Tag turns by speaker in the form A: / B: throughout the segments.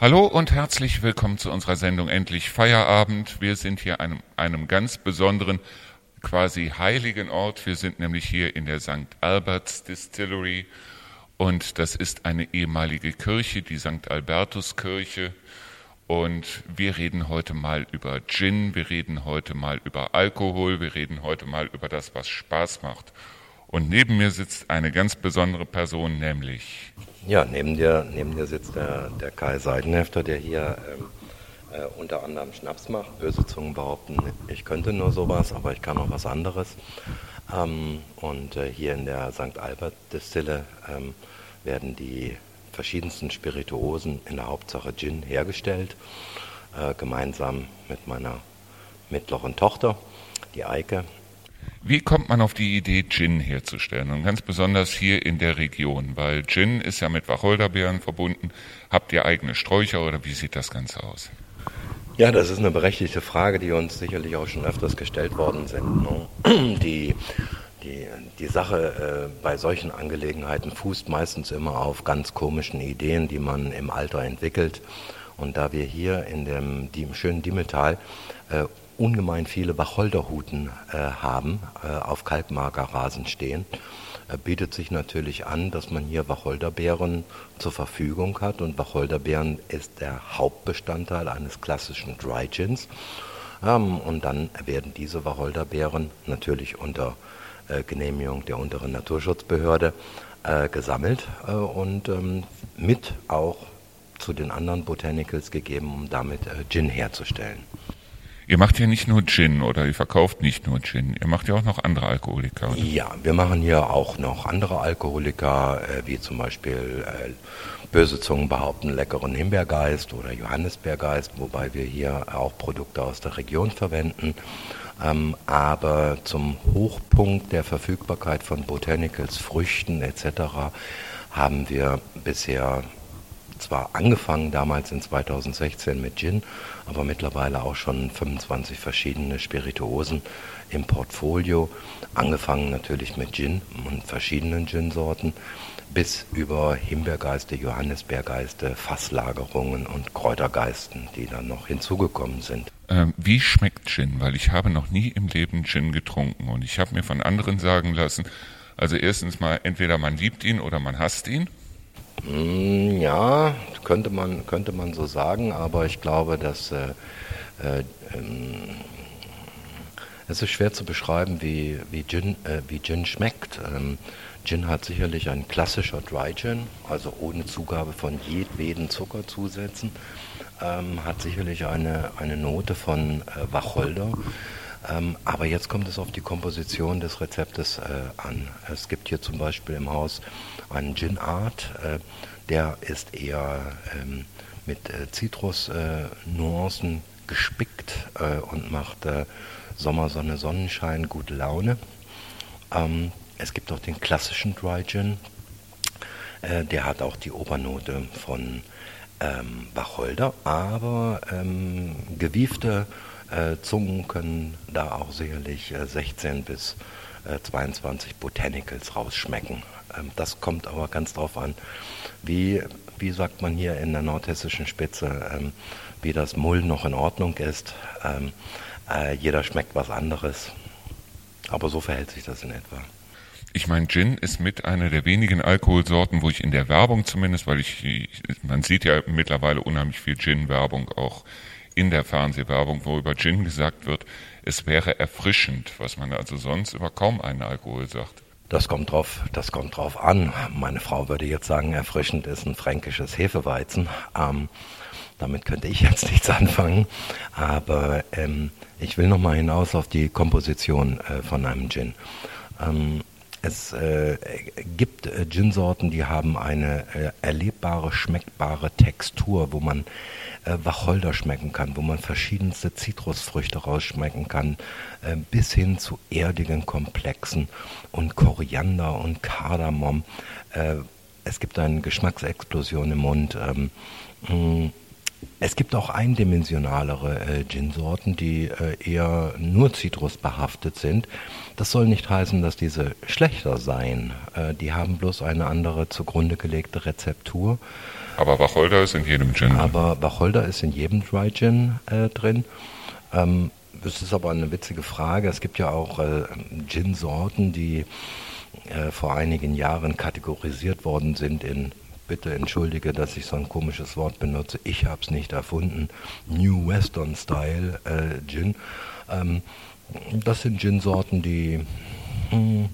A: Hallo und herzlich willkommen zu unserer Sendung Endlich Feierabend. Wir sind hier an einem, einem ganz besonderen, quasi heiligen Ort. Wir sind nämlich hier in der St. Alberts Distillery und das ist eine ehemalige Kirche, die St. Albertus Kirche. Und wir reden heute mal über Gin, wir reden heute mal über Alkohol, wir reden heute mal über das, was Spaß macht. Und neben mir sitzt eine ganz besondere Person, nämlich.
B: Ja, neben dir, neben dir sitzt der, der Kai Seidenhefter, der hier ähm, äh, unter anderem Schnaps macht. Böse Zungen behaupten, ich könnte nur sowas, aber ich kann auch was anderes. Ähm, und äh, hier in der St. Albert Distille ähm, werden die verschiedensten Spirituosen, in der Hauptsache Gin, hergestellt, äh, gemeinsam mit meiner mittleren Tochter, die Eike.
A: Wie kommt man auf die Idee, Gin herzustellen? Und ganz besonders hier in der Region, weil Gin ist ja mit Wacholderbeeren verbunden. Habt ihr eigene Sträucher oder wie sieht das Ganze aus?
B: Ja, das ist eine berechtigte Frage, die uns sicherlich auch schon öfters gestellt worden sind. Ne? Die, die, die Sache äh, bei solchen Angelegenheiten fußt meistens immer auf ganz komischen Ideen, die man im Alter entwickelt. Und da wir hier in dem die, schönen Dimmeltal äh, ungemein viele Wacholderhuten äh, haben, äh, auf Kalkmagerrasen stehen, äh, bietet sich natürlich an, dass man hier Wacholderbeeren zur Verfügung hat. Und Wacholderbeeren ist der Hauptbestandteil eines klassischen Dry Gins. Ähm, und dann werden diese Wacholderbeeren natürlich unter äh, Genehmigung der unteren Naturschutzbehörde äh, gesammelt äh, und ähm, mit auch zu den anderen Botanicals gegeben, um damit Gin herzustellen.
A: Ihr macht ja nicht nur Gin oder ihr verkauft nicht nur Gin, ihr macht ja auch noch andere Alkoholika. Oder?
B: Ja, wir machen hier auch noch andere Alkoholika, äh, wie zum Beispiel äh, böse Zungen behaupten leckeren Himbeergeist oder Johannisbeergeist, wobei wir hier auch Produkte aus der Region verwenden. Ähm, aber zum Hochpunkt der Verfügbarkeit von Botanicals, Früchten etc. haben wir bisher zwar angefangen damals in 2016 mit Gin, aber mittlerweile auch schon 25 verschiedene Spirituosen im Portfolio. Angefangen natürlich mit Gin und verschiedenen Gin-Sorten bis über Himbeergeiste, Johannisbeergeiste, Fasslagerungen und Kräutergeisten, die dann noch hinzugekommen sind.
A: Ähm, wie schmeckt Gin? Weil ich habe noch nie im Leben Gin getrunken und ich habe mir von anderen sagen lassen, also erstens mal, entweder man liebt ihn oder man hasst ihn.
B: Mm, ja, könnte man, könnte man so sagen, aber ich glaube, dass äh, äh, ähm, es ist schwer zu beschreiben, wie, wie, Gin, äh, wie Gin schmeckt. Ähm, Gin hat sicherlich ein klassischer Dry Gin, also ohne Zugabe von jedweden Zuckerzusätzen, ähm, hat sicherlich eine, eine Note von äh, Wacholder. Ähm, aber jetzt kommt es auf die Komposition des Rezeptes äh, an. Es gibt hier zum Beispiel im Haus einen Gin Art, äh, der ist eher ähm, mit äh, Zitrusnuancen äh, gespickt äh, und macht Sommersonne, Sonnenschein, gute Laune. Ähm, es gibt auch den klassischen Dry Gin, der hat auch die Obernote von ähm, Wacholder, aber ähm, gewiefte äh, Zungen können da auch sicherlich äh, 16 bis äh, 22 Botanicals rausschmecken. Ähm, das kommt aber ganz drauf an, wie, wie sagt man hier in der nordhessischen Spitze, ähm, wie das Mull noch in Ordnung ist. Ähm, äh, jeder schmeckt was anderes. Aber so verhält sich das in etwa.
A: Ich meine, Gin ist mit einer der wenigen Alkoholsorten, wo ich in der Werbung zumindest, weil ich, man sieht ja mittlerweile unheimlich viel Gin-Werbung auch in der Fernsehwerbung, wo über Gin gesagt wird, es wäre erfrischend, was man also sonst über kaum einen Alkohol sagt.
B: Das kommt drauf, das kommt drauf an. Meine Frau würde jetzt sagen, erfrischend ist ein fränkisches Hefeweizen. Ähm, damit könnte ich jetzt nichts anfangen. Aber ähm, ich will nochmal hinaus auf die Komposition äh, von einem Gin. Ähm, es äh, gibt äh, Gin-Sorten, die haben eine äh, erlebbare, schmeckbare Textur, wo man äh, Wacholder schmecken kann, wo man verschiedenste Zitrusfrüchte rausschmecken kann, äh, bis hin zu erdigen Komplexen und Koriander und Kardamom. Äh, es gibt eine Geschmacksexplosion im Mund. Ähm, es gibt auch eindimensionalere äh, Gin-Sorten, die äh, eher nur zitrusbehaftet sind. Das soll nicht heißen, dass diese schlechter seien. Äh, die haben bloß eine andere zugrunde gelegte Rezeptur.
A: Aber Wacholder ist in jedem Gin.
B: Aber Wacholder ist in jedem Dry Gin äh, drin. Ähm, das ist aber eine witzige Frage. Es gibt ja auch äh, Gin-Sorten, die äh, vor einigen Jahren kategorisiert worden sind in bitte entschuldige, dass ich so ein komisches Wort benutze. Ich habe es nicht erfunden. New Western Style äh, Gin. Ähm, das sind Gin-Sorten, die, hm,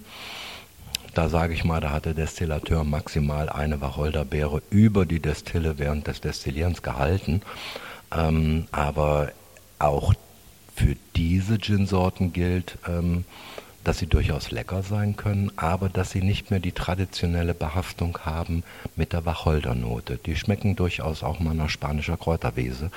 B: da sage ich mal, da hat der Destillateur maximal eine Wacholderbeere über die Destille während des Destillierens gehalten. Ähm, aber auch für diese Gin-Sorten gilt, ähm, dass sie durchaus lecker sein können, aber dass sie nicht mehr die traditionelle Behaftung haben mit der Wacholdernote. Die schmecken durchaus auch mal nach spanischer Kräuterwese.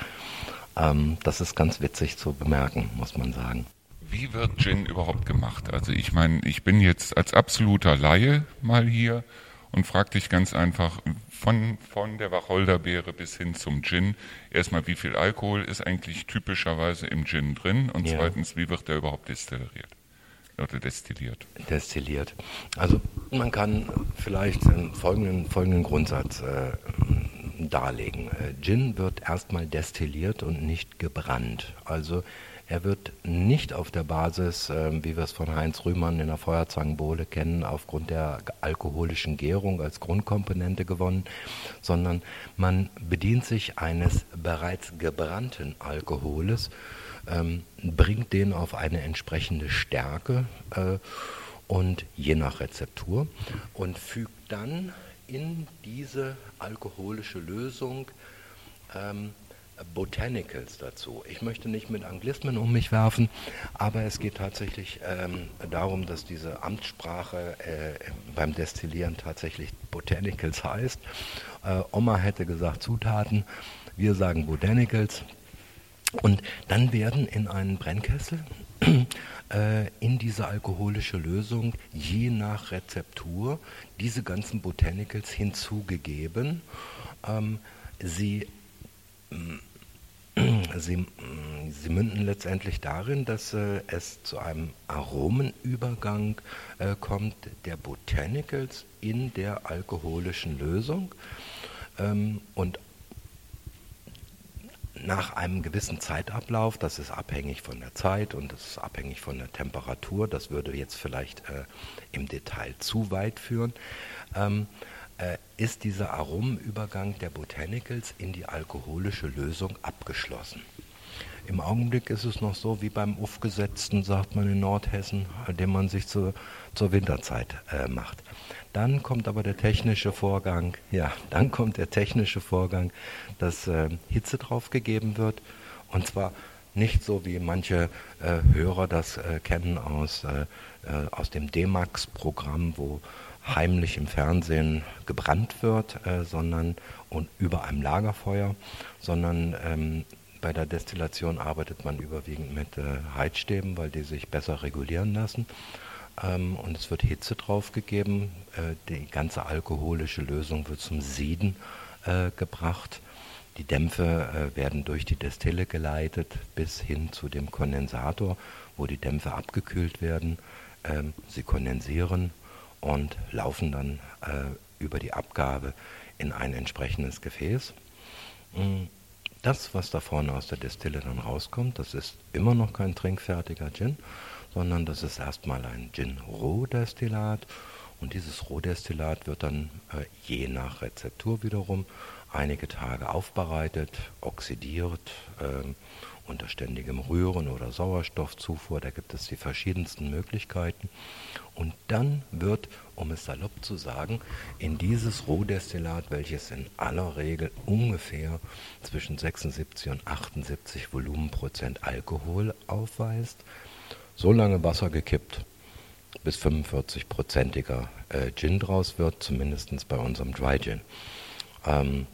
B: Ähm, das ist ganz witzig zu bemerken, muss man sagen.
A: Wie wird Gin überhaupt gemacht? Also ich meine, ich bin jetzt als absoluter Laie mal hier und frage dich ganz einfach von, von der Wacholderbeere bis hin zum Gin. Erstmal, wie viel Alkohol ist eigentlich typischerweise im Gin drin? Und ja. zweitens, wie wird der überhaupt destilliert? Oder destilliert?
B: Destilliert. Also man kann vielleicht folgenden, folgenden Grundsatz äh, darlegen. Äh, Gin wird erstmal destilliert und nicht gebrannt. Also er wird nicht auf der Basis, äh, wie wir es von Heinz Rühmann in der Feuerzangenbowle kennen, aufgrund der alkoholischen Gärung als Grundkomponente gewonnen, sondern man bedient sich eines bereits gebrannten Alkoholes ähm, bringt den auf eine entsprechende Stärke äh, und je nach Rezeptur und fügt dann in diese alkoholische Lösung ähm, Botanicals dazu. Ich möchte nicht mit Anglismen um mich werfen, aber es geht tatsächlich ähm, darum, dass diese Amtssprache äh, beim Destillieren tatsächlich Botanicals heißt. Äh, Oma hätte gesagt Zutaten, wir sagen Botanicals. Und dann werden in einen Brennkessel äh, in diese alkoholische Lösung je nach Rezeptur diese ganzen Botanicals hinzugegeben. Ähm, sie, äh, sie, sie, münden letztendlich darin, dass äh, es zu einem Aromenübergang äh, kommt der Botanicals in der alkoholischen Lösung. Ähm, und nach einem gewissen Zeitablauf, das ist abhängig von der Zeit und das ist abhängig von der Temperatur, das würde jetzt vielleicht äh, im Detail zu weit führen, ähm, äh, ist dieser Aromenübergang der Botanicals in die alkoholische Lösung abgeschlossen. Im Augenblick ist es noch so wie beim Aufgesetzten, sagt man in Nordhessen, den man sich zur, zur Winterzeit äh, macht. Dann kommt aber der technische Vorgang, ja, dann kommt der technische Vorgang, dass äh, Hitze draufgegeben wird. Und zwar nicht so wie manche äh, Hörer das äh, kennen aus, äh, äh, aus dem D-Max-Programm, wo heimlich im Fernsehen gebrannt wird, äh, sondern und über einem Lagerfeuer, sondern ähm, bei der Destillation arbeitet man überwiegend mit Heizstäben, weil die sich besser regulieren lassen ähm, und es wird Hitze draufgegeben. Äh, die ganze alkoholische Lösung wird zum Sieden äh, gebracht. Die Dämpfe äh, werden durch die Destille geleitet bis hin zu dem Kondensator, wo die Dämpfe abgekühlt werden. Ähm, sie kondensieren und laufen dann äh, über die Abgabe in ein entsprechendes Gefäß. Mm, das, was da vorne aus der Destille dann rauskommt, das ist immer noch kein trinkfertiger Gin, sondern das ist erstmal ein Gin-Rohdestillat und dieses Rohdestillat wird dann äh, je nach Rezeptur wiederum einige Tage aufbereitet, oxidiert, äh, unter ständigem Rühren oder Sauerstoffzufuhr, da gibt es die verschiedensten Möglichkeiten. Und dann wird, um es salopp zu sagen, in dieses Rohdestillat, welches in aller Regel ungefähr zwischen 76 und 78 Volumenprozent Alkohol aufweist, so lange Wasser gekippt, bis 45-prozentiger äh, Gin draus wird, zumindest bei unserem Dry Gin. Ähm,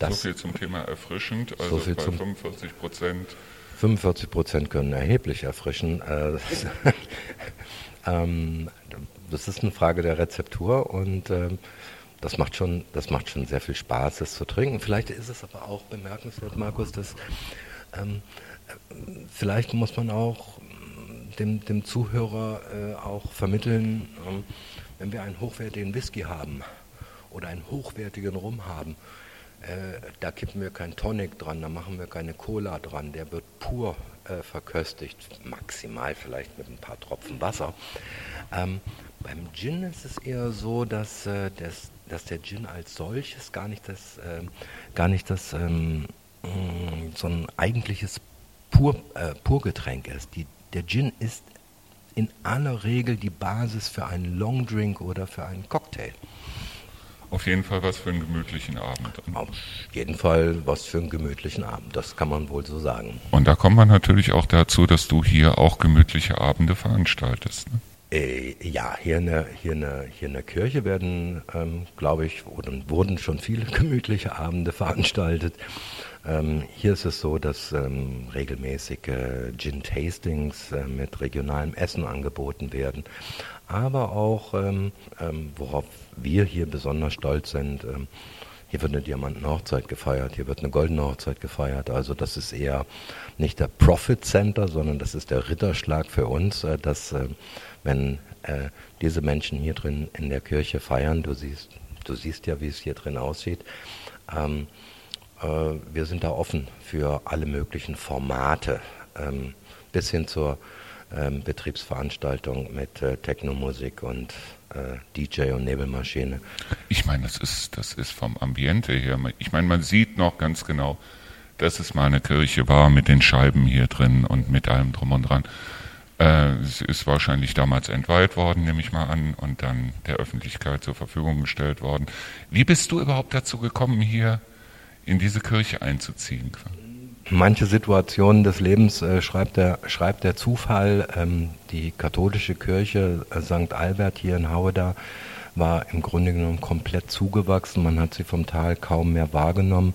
A: so viel zum Thema erfrischend, also so bei 45 Prozent.
B: 45 Prozent können erheblich erfrischen. Äh, ähm, das ist eine Frage der Rezeptur und äh, das macht schon, das macht schon sehr viel Spaß, das zu trinken. Vielleicht ist es aber auch bemerkenswert, Markus, dass ähm, vielleicht muss man auch dem, dem Zuhörer äh, auch vermitteln, ähm, wenn wir einen hochwertigen Whisky haben oder einen hochwertigen Rum haben, äh, da kippen wir kein Tonic dran, da machen wir keine Cola dran, der wird pur äh, verköstigt, maximal vielleicht mit ein paar Tropfen Wasser. Ähm, beim Gin ist es eher so, dass, äh, das, dass der Gin als solches gar nicht das, äh, gar nicht das ähm, mm, so ein eigentliches Pur, äh, Purgetränk ist. Die, der Gin ist in aller Regel die Basis für einen Longdrink oder für einen Cocktail.
A: Auf jeden Fall was für einen gemütlichen Abend.
B: Auf jeden Fall was für einen gemütlichen Abend, das kann man wohl so sagen.
A: Und da kommt man natürlich auch dazu, dass du hier auch gemütliche Abende veranstaltest. Ne?
B: Äh, ja, hier in, der, hier, in der, hier in der Kirche werden, ähm, glaube ich, wurden, wurden schon viele gemütliche Abende veranstaltet. Ähm, hier ist es so, dass ähm, regelmäßige äh, Gin-Tastings äh, mit regionalem Essen angeboten werden, aber auch, ähm, ähm worauf wir hier besonders stolz sind, ähm, hier wird eine Diamantenhochzeit gefeiert, hier wird eine goldene Hochzeit gefeiert. Also das ist eher nicht der Profit Center, sondern das ist der Ritterschlag für uns, äh, dass äh, wenn äh, diese Menschen hier drin in der Kirche feiern, du siehst, du siehst ja, wie es hier drin aussieht, ähm, äh, wir sind da offen für alle möglichen Formate, ähm, bis hin zur ähm, Betriebsveranstaltung mit äh, Technomusik und äh, DJ und Nebelmaschine.
A: Ich meine, das ist, das ist vom Ambiente her. Ich meine, man sieht noch ganz genau, dass es mal eine Kirche war mit den Scheiben hier drin und mit allem drum und dran. Äh, es ist wahrscheinlich damals entweiht worden, nehme ich mal an, und dann der Öffentlichkeit zur Verfügung gestellt worden. Wie bist du überhaupt dazu gekommen, hier in diese Kirche einzuziehen?
B: Manche Situationen des Lebens äh, schreibt, der, schreibt der Zufall. Ähm, die katholische Kirche äh, St. Albert hier in Haueda war im Grunde genommen komplett zugewachsen. Man hat sie vom Tal kaum mehr wahrgenommen.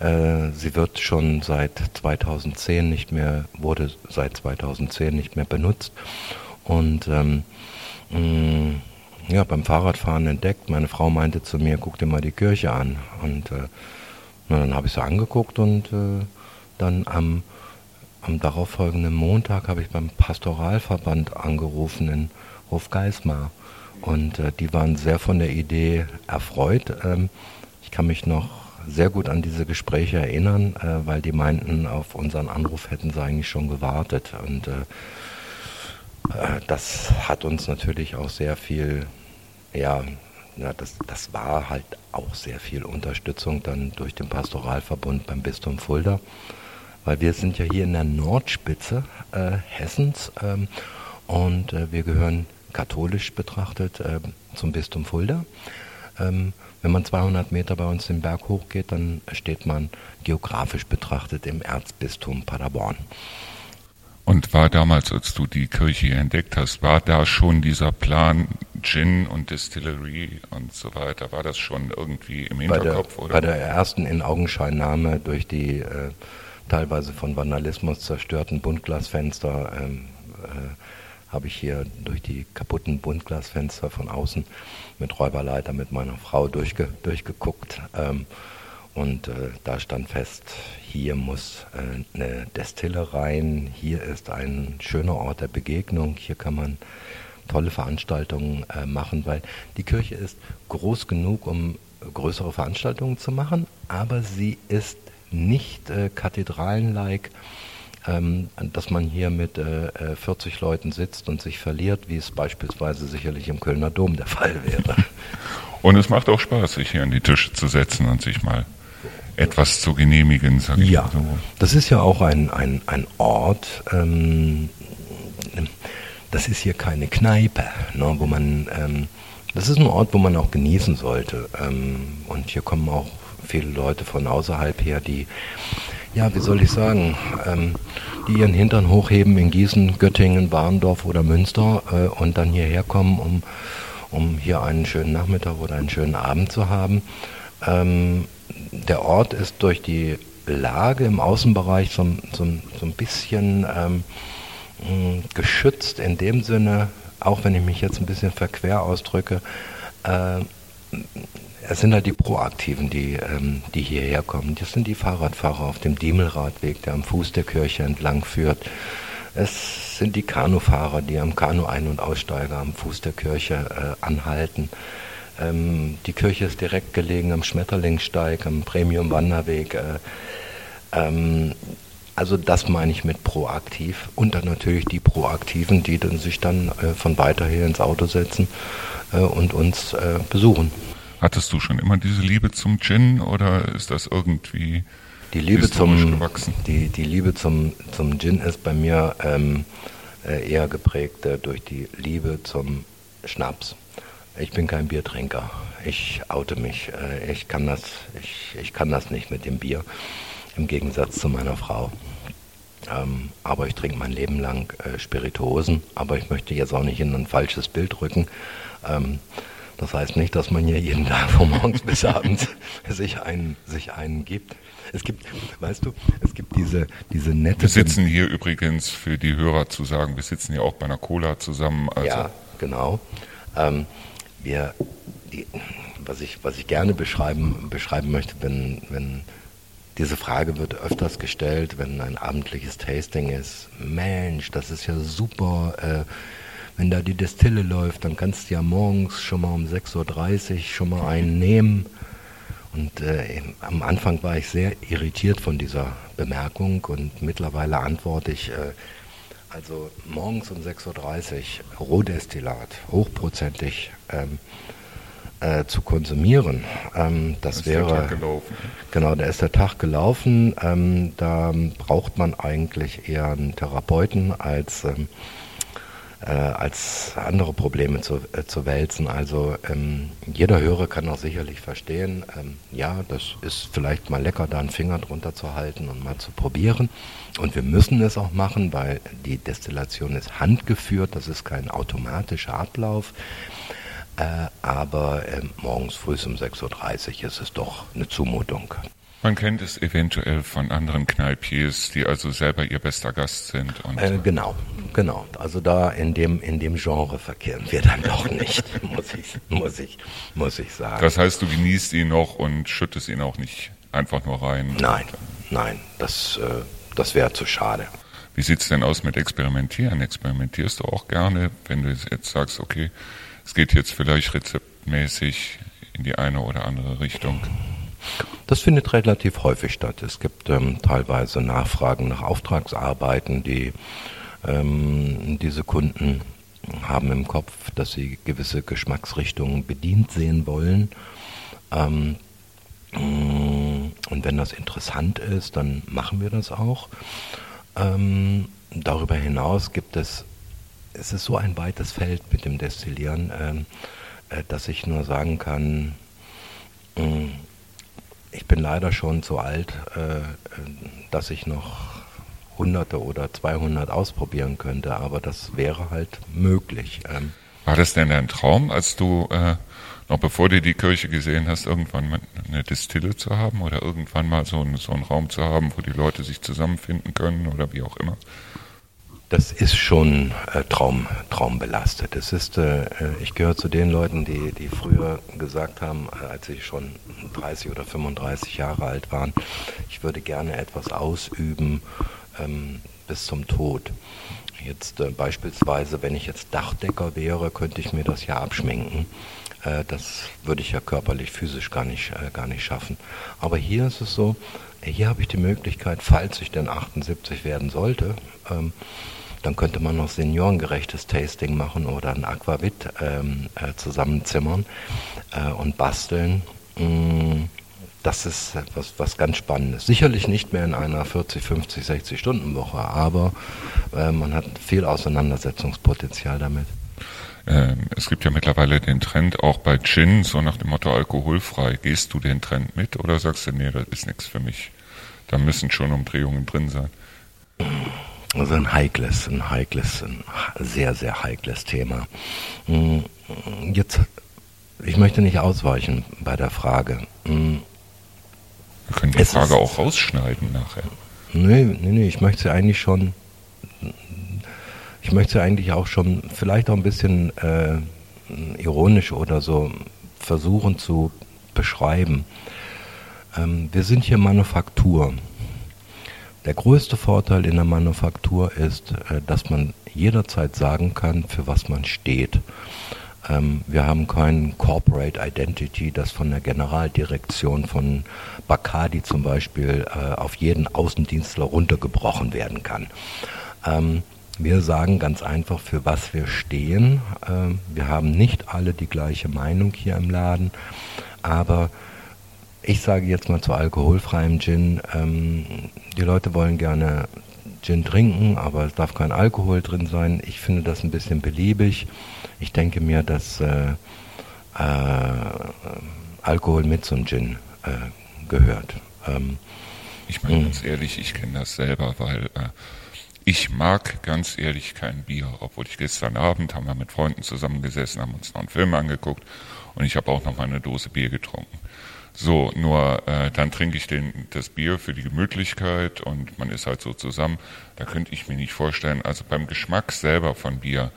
B: Äh, sie wird schon seit 2010 nicht mehr, wurde seit 2010 nicht mehr benutzt. Und ähm, mm, ja, beim Fahrradfahren entdeckt. Meine Frau meinte zu mir, guck dir mal die Kirche an. Und äh, na, dann habe ich sie angeguckt und äh, dann am, am darauffolgenden Montag habe ich beim Pastoralverband angerufen in Hofgeismar. Und äh, die waren sehr von der Idee erfreut. Ähm, ich kann mich noch sehr gut an diese Gespräche erinnern, äh, weil die meinten, auf unseren Anruf hätten sie eigentlich schon gewartet. Und äh, äh das hat uns natürlich auch sehr viel ja, ja, das, das war halt auch sehr viel Unterstützung dann durch den Pastoralverbund beim Bistum Fulda, weil wir sind ja hier in der Nordspitze äh, Hessens ähm, und äh, wir gehören katholisch betrachtet äh, zum Bistum Fulda. Ähm, wenn man 200 Meter bei uns den Berg hochgeht, dann steht man geografisch betrachtet im Erzbistum Paderborn.
A: Und war damals, als du die Kirche entdeckt hast, war da schon dieser Plan Gin und Distillery und so weiter, war das schon irgendwie im Hinterkopf?
B: Bei der, oder? Bei der ersten In-Augenscheinnahme durch die äh, teilweise von Vandalismus zerstörten Buntglasfenster ähm, äh, habe ich hier durch die kaputten Buntglasfenster von außen mit Räuberleiter mit meiner Frau durchge durchgeguckt. Ähm, und äh, da stand fest, hier muss äh, eine Destille rein, hier ist ein schöner Ort der Begegnung, hier kann man tolle Veranstaltungen äh, machen, weil die Kirche ist groß genug, um größere Veranstaltungen zu machen, aber sie ist nicht äh, kathedralenlike, ähm, dass man hier mit äh, 40 äh, Leuten sitzt und sich verliert, wie es beispielsweise sicherlich im Kölner Dom der Fall wäre.
A: Und es macht auch Spaß, sich hier an die Tische zu setzen und sich mal etwas zu genehmigen.
B: Sag ich ja, so. das ist ja auch ein, ein, ein Ort, ähm, das ist hier keine Kneipe, ne, wo man, ähm, das ist ein Ort, wo man auch genießen sollte. Ähm, und hier kommen auch viele Leute von außerhalb her, die, ja, wie soll ich sagen, ähm, die ihren Hintern hochheben in Gießen, Göttingen, Warndorf oder Münster äh, und dann hierher kommen, um, um hier einen schönen Nachmittag oder einen schönen Abend zu haben. Ähm, der Ort ist durch die Lage im Außenbereich so, so, so ein bisschen ähm, geschützt in dem Sinne, auch wenn ich mich jetzt ein bisschen verquer ausdrücke, äh, es sind halt die Proaktiven, die, ähm, die hierher kommen. Das sind die Fahrradfahrer auf dem Diemelradweg, der am Fuß der Kirche entlang führt. Es sind die Kanufahrer, die am Kanu ein- und Aussteiger am Fuß der Kirche äh, anhalten. Ähm, die Kirche ist direkt gelegen am Schmetterlingssteig, am Premium-Wanderweg. Äh, ähm, also das meine ich mit proaktiv. Und dann natürlich die Proaktiven, die dann sich dann äh, von weiter her ins Auto setzen äh, und uns äh, besuchen.
A: Hattest du schon immer diese Liebe zum Gin oder ist das irgendwie
B: die Liebe zum gewachsen? Die, die Liebe zum, zum Gin ist bei mir ähm, äh, eher geprägt äh, durch die Liebe zum Schnaps. Ich bin kein Biertrinker. Ich oute mich. Äh, ich kann das, ich, ich kann das nicht mit dem Bier, im Gegensatz zu meiner Frau. Ähm, aber ich trinke mein Leben lang äh, Spirituosen. Aber ich möchte jetzt auch nicht in ein falsches Bild rücken. Ähm, das heißt nicht, dass man hier jeden Tag von morgens bis abends sich einen, sich einen gibt. Es gibt, weißt du, es gibt diese, diese nette.
A: Wir sitzen hier übrigens für die Hörer zu sagen, wir sitzen hier auch bei einer Cola zusammen.
B: Also ja, genau. Ähm, wir, die, was ich, was ich gerne beschreiben, beschreiben möchte, wenn, wenn diese Frage wird öfters gestellt, wenn ein abendliches Tasting ist. Mensch, das ist ja super. Äh, wenn da die Destille läuft, dann kannst du ja morgens schon mal um 6.30 Uhr schon mal einen nehmen. Und äh, am Anfang war ich sehr irritiert von dieser Bemerkung und mittlerweile antworte ich, äh, also morgens um 6.30 Uhr Rohdestillat, hochprozentig ähm, äh, zu konsumieren. Ähm, das, wäre genau, da ist der Tag gelaufen. Ähm, da braucht man eigentlich eher einen Therapeuten als ähm, äh, als andere Probleme zu, äh, zu wälzen. Also ähm, jeder Hörer kann auch sicherlich verstehen, ähm, ja, das ist vielleicht mal lecker, da einen Finger drunter zu halten und mal zu probieren. Und wir müssen es auch machen, weil die Destillation ist handgeführt, das ist kein automatischer Ablauf. Äh, aber äh, morgens früh um 6.30 Uhr ist es doch eine Zumutung.
A: Man kennt es eventuell von anderen Kneipiers, die also selber ihr bester Gast sind.
B: Äh, genau, genau. Also da in dem, in dem Genre verkehren wir dann doch nicht, muss ich, muss, ich, muss ich sagen.
A: Das heißt, du genießt ihn noch und schüttest ihn auch nicht einfach nur rein?
B: Nein, nein, das, äh, das wäre zu schade.
A: Wie sieht es denn aus mit Experimentieren? Experimentierst du auch gerne, wenn du jetzt sagst, okay, es geht jetzt vielleicht rezeptmäßig in die eine oder andere Richtung?
B: Das findet relativ häufig statt. Es gibt ähm, teilweise Nachfragen nach Auftragsarbeiten, die ähm, diese Kunden haben im Kopf, dass sie gewisse Geschmacksrichtungen bedient sehen wollen. Ähm, mm, und wenn das interessant ist, dann machen wir das auch. Ähm, darüber hinaus gibt es, es ist so ein weites Feld mit dem Destillieren, ähm, äh, dass ich nur sagen kann, mm, ich bin leider schon so alt, äh, dass ich noch Hunderte oder 200 ausprobieren könnte, aber das wäre halt möglich. Ähm,
A: War das denn dein Traum, als du äh, noch bevor du die Kirche gesehen hast, irgendwann eine Distille zu haben oder irgendwann mal so, so einen Raum zu haben, wo die Leute sich zusammenfinden können oder wie auch immer?
B: Das ist schon äh, Traum, traumbelastet. Es ist, äh, ich gehöre zu den Leuten, die, die früher gesagt haben, äh, als sie schon 30 oder 35 Jahre alt waren, ich würde gerne etwas ausüben ähm, bis zum Tod. Jetzt äh, beispielsweise, wenn ich jetzt Dachdecker wäre, könnte ich mir das ja abschminken. Äh, das würde ich ja körperlich, physisch gar nicht, äh, gar nicht schaffen. Aber hier ist es so, hier habe ich die Möglichkeit, falls ich denn 78 werden sollte, ähm, dann könnte man noch seniorengerechtes Tasting machen oder ein Aquavit ähm, äh, zusammenzimmern äh, und basteln. Mm, das ist was, was ganz Spannendes. Sicherlich nicht mehr in einer 40, 50, 60 Stunden Woche, aber äh, man hat viel Auseinandersetzungspotenzial damit.
A: Ähm, es gibt ja mittlerweile den Trend auch bei Gin, so nach dem Motto alkoholfrei. Gehst du den Trend mit oder sagst du, nee, das ist nichts für mich? Da müssen schon Umdrehungen drin sein.
B: Also ein heikles, ein heikles, ein sehr, sehr heikles Thema. Hm, jetzt, ich möchte nicht ausweichen bei der Frage.
A: Hm, Wir können die es Frage auch rausschneiden nachher.
B: Nee, nee, nee, ich möchte sie eigentlich schon, ich möchte sie eigentlich auch schon vielleicht auch ein bisschen äh, ironisch oder so versuchen zu beschreiben. Ähm, wir sind hier Manufaktur. Der größte Vorteil in der Manufaktur ist, äh, dass man jederzeit sagen kann, für was man steht. Ähm, wir haben kein Corporate Identity, das von der Generaldirektion von Bacardi zum Beispiel äh, auf jeden Außendienstler runtergebrochen werden kann. Ähm, wir sagen ganz einfach, für was wir stehen. Ähm, wir haben nicht alle die gleiche Meinung hier im Laden, aber ich sage jetzt mal zu alkoholfreiem Gin, die Leute wollen gerne Gin trinken, aber es darf kein Alkohol drin sein. Ich finde das ein bisschen beliebig. Ich denke mir, dass äh, äh, Alkohol mit zum Gin äh, gehört. Ähm,
A: ich meine ganz ehrlich, ich kenne das selber, weil äh, ich mag ganz ehrlich kein Bier, obwohl ich gestern Abend haben wir mit Freunden zusammengesessen, haben uns noch einen Film angeguckt und ich habe auch noch mal eine Dose Bier getrunken. So, nur äh, dann trinke ich den, das Bier für die Gemütlichkeit und man ist halt so zusammen. Da könnte ich mir nicht vorstellen, also beim Geschmack selber von Bier,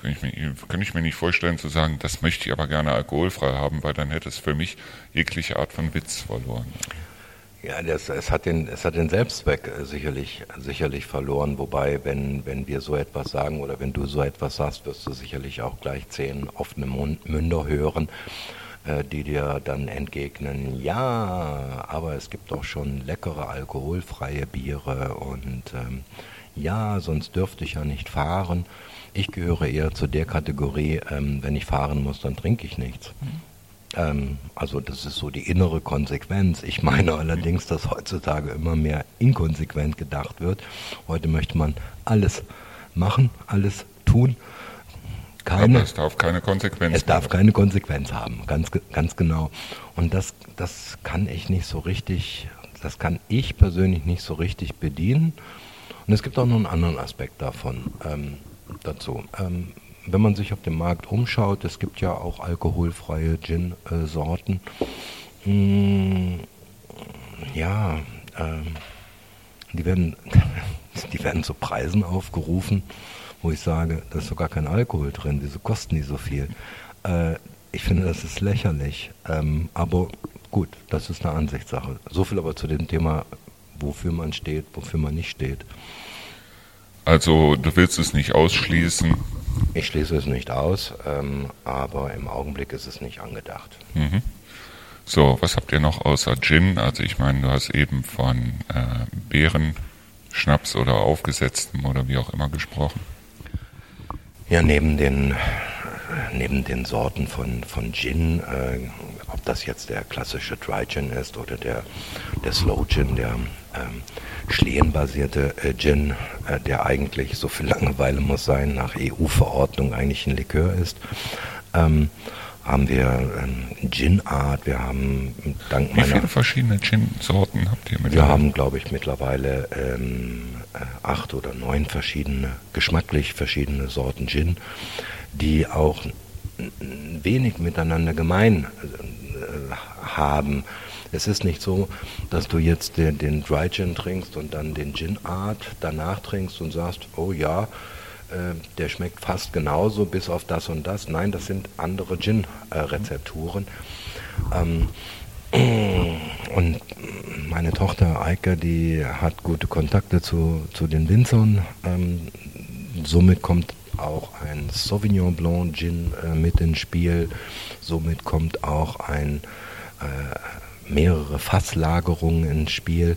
A: kann ich, mir, ich mir nicht vorstellen zu sagen, das möchte ich aber gerne alkoholfrei haben, weil dann hätte es für mich jegliche Art von Witz verloren.
B: Ja, das, es, hat den, es hat den Selbstzweck äh, sicherlich, sicherlich verloren, wobei, wenn, wenn wir so etwas sagen oder wenn du so etwas sagst, wirst du sicherlich auch gleich zehn offene Münder hören, die dir dann entgegnen, ja, aber es gibt doch schon leckere alkoholfreie Biere und ähm, ja, sonst dürfte ich ja nicht fahren. Ich gehöre eher zu der Kategorie, ähm, wenn ich fahren muss, dann trinke ich nichts. Mhm. Ähm, also das ist so die innere Konsequenz. Ich meine allerdings, dass heutzutage immer mehr inkonsequent gedacht wird. Heute möchte man alles machen, alles tun.
A: Keine, Aber es darf keine Konsequenz
B: Es darf keine Konsequenz haben, ganz, ganz genau. Und das, das kann ich nicht so richtig, das kann ich persönlich nicht so richtig bedienen. Und es gibt auch noch einen anderen Aspekt davon. Ähm, dazu. Ähm, wenn man sich auf dem Markt umschaut, es gibt ja auch alkoholfreie Gin-Sorten. Äh, mm, ja, ähm, die, werden, die werden zu Preisen aufgerufen, wo ich sage, da ist sogar kein Alkohol drin, wieso kosten die so viel? Äh, ich finde, das ist lächerlich. Ähm, aber gut, das ist eine Ansichtssache. So viel aber zu dem Thema, wofür man steht, wofür man nicht steht.
A: Also du willst es nicht ausschließen?
B: Ich schließe es nicht aus, ähm, aber im Augenblick ist es nicht angedacht.
A: Mhm. So, was habt ihr noch außer Gin? Also ich meine, du hast eben von äh, Beerenschnaps oder aufgesetztem oder wie auch immer gesprochen.
B: Ja, neben den neben den Sorten von, von Gin, äh, ob das jetzt der klassische Dry Gin ist oder der, der Slow Gin, der ähm, Schlehen-basierte äh, Gin, äh, der eigentlich so viel Langeweile muss sein, nach EU-Verordnung eigentlich ein Likör ist, ähm, haben wir ähm, Gin-Art, wir haben dank
A: Wie viele verschiedene Gin-Sorten habt ihr
B: mittlerweile? Wir haben, glaube ich, mittlerweile ähm, äh, acht oder neun verschiedene, geschmacklich verschiedene Sorten Gin die auch wenig miteinander gemein äh, haben. Es ist nicht so, dass du jetzt den, den Dry Gin trinkst und dann den Gin Art danach trinkst und sagst, oh ja, äh, der schmeckt fast genauso, bis auf das und das. Nein, das sind andere Gin-Rezepturen. Ähm, und meine Tochter Eike, die hat gute Kontakte zu, zu den Winzern. Ähm, somit kommt auch ein Sauvignon Blanc Gin äh, mit ins Spiel. Somit kommt auch ein äh, mehrere Fasslagerungen ins Spiel,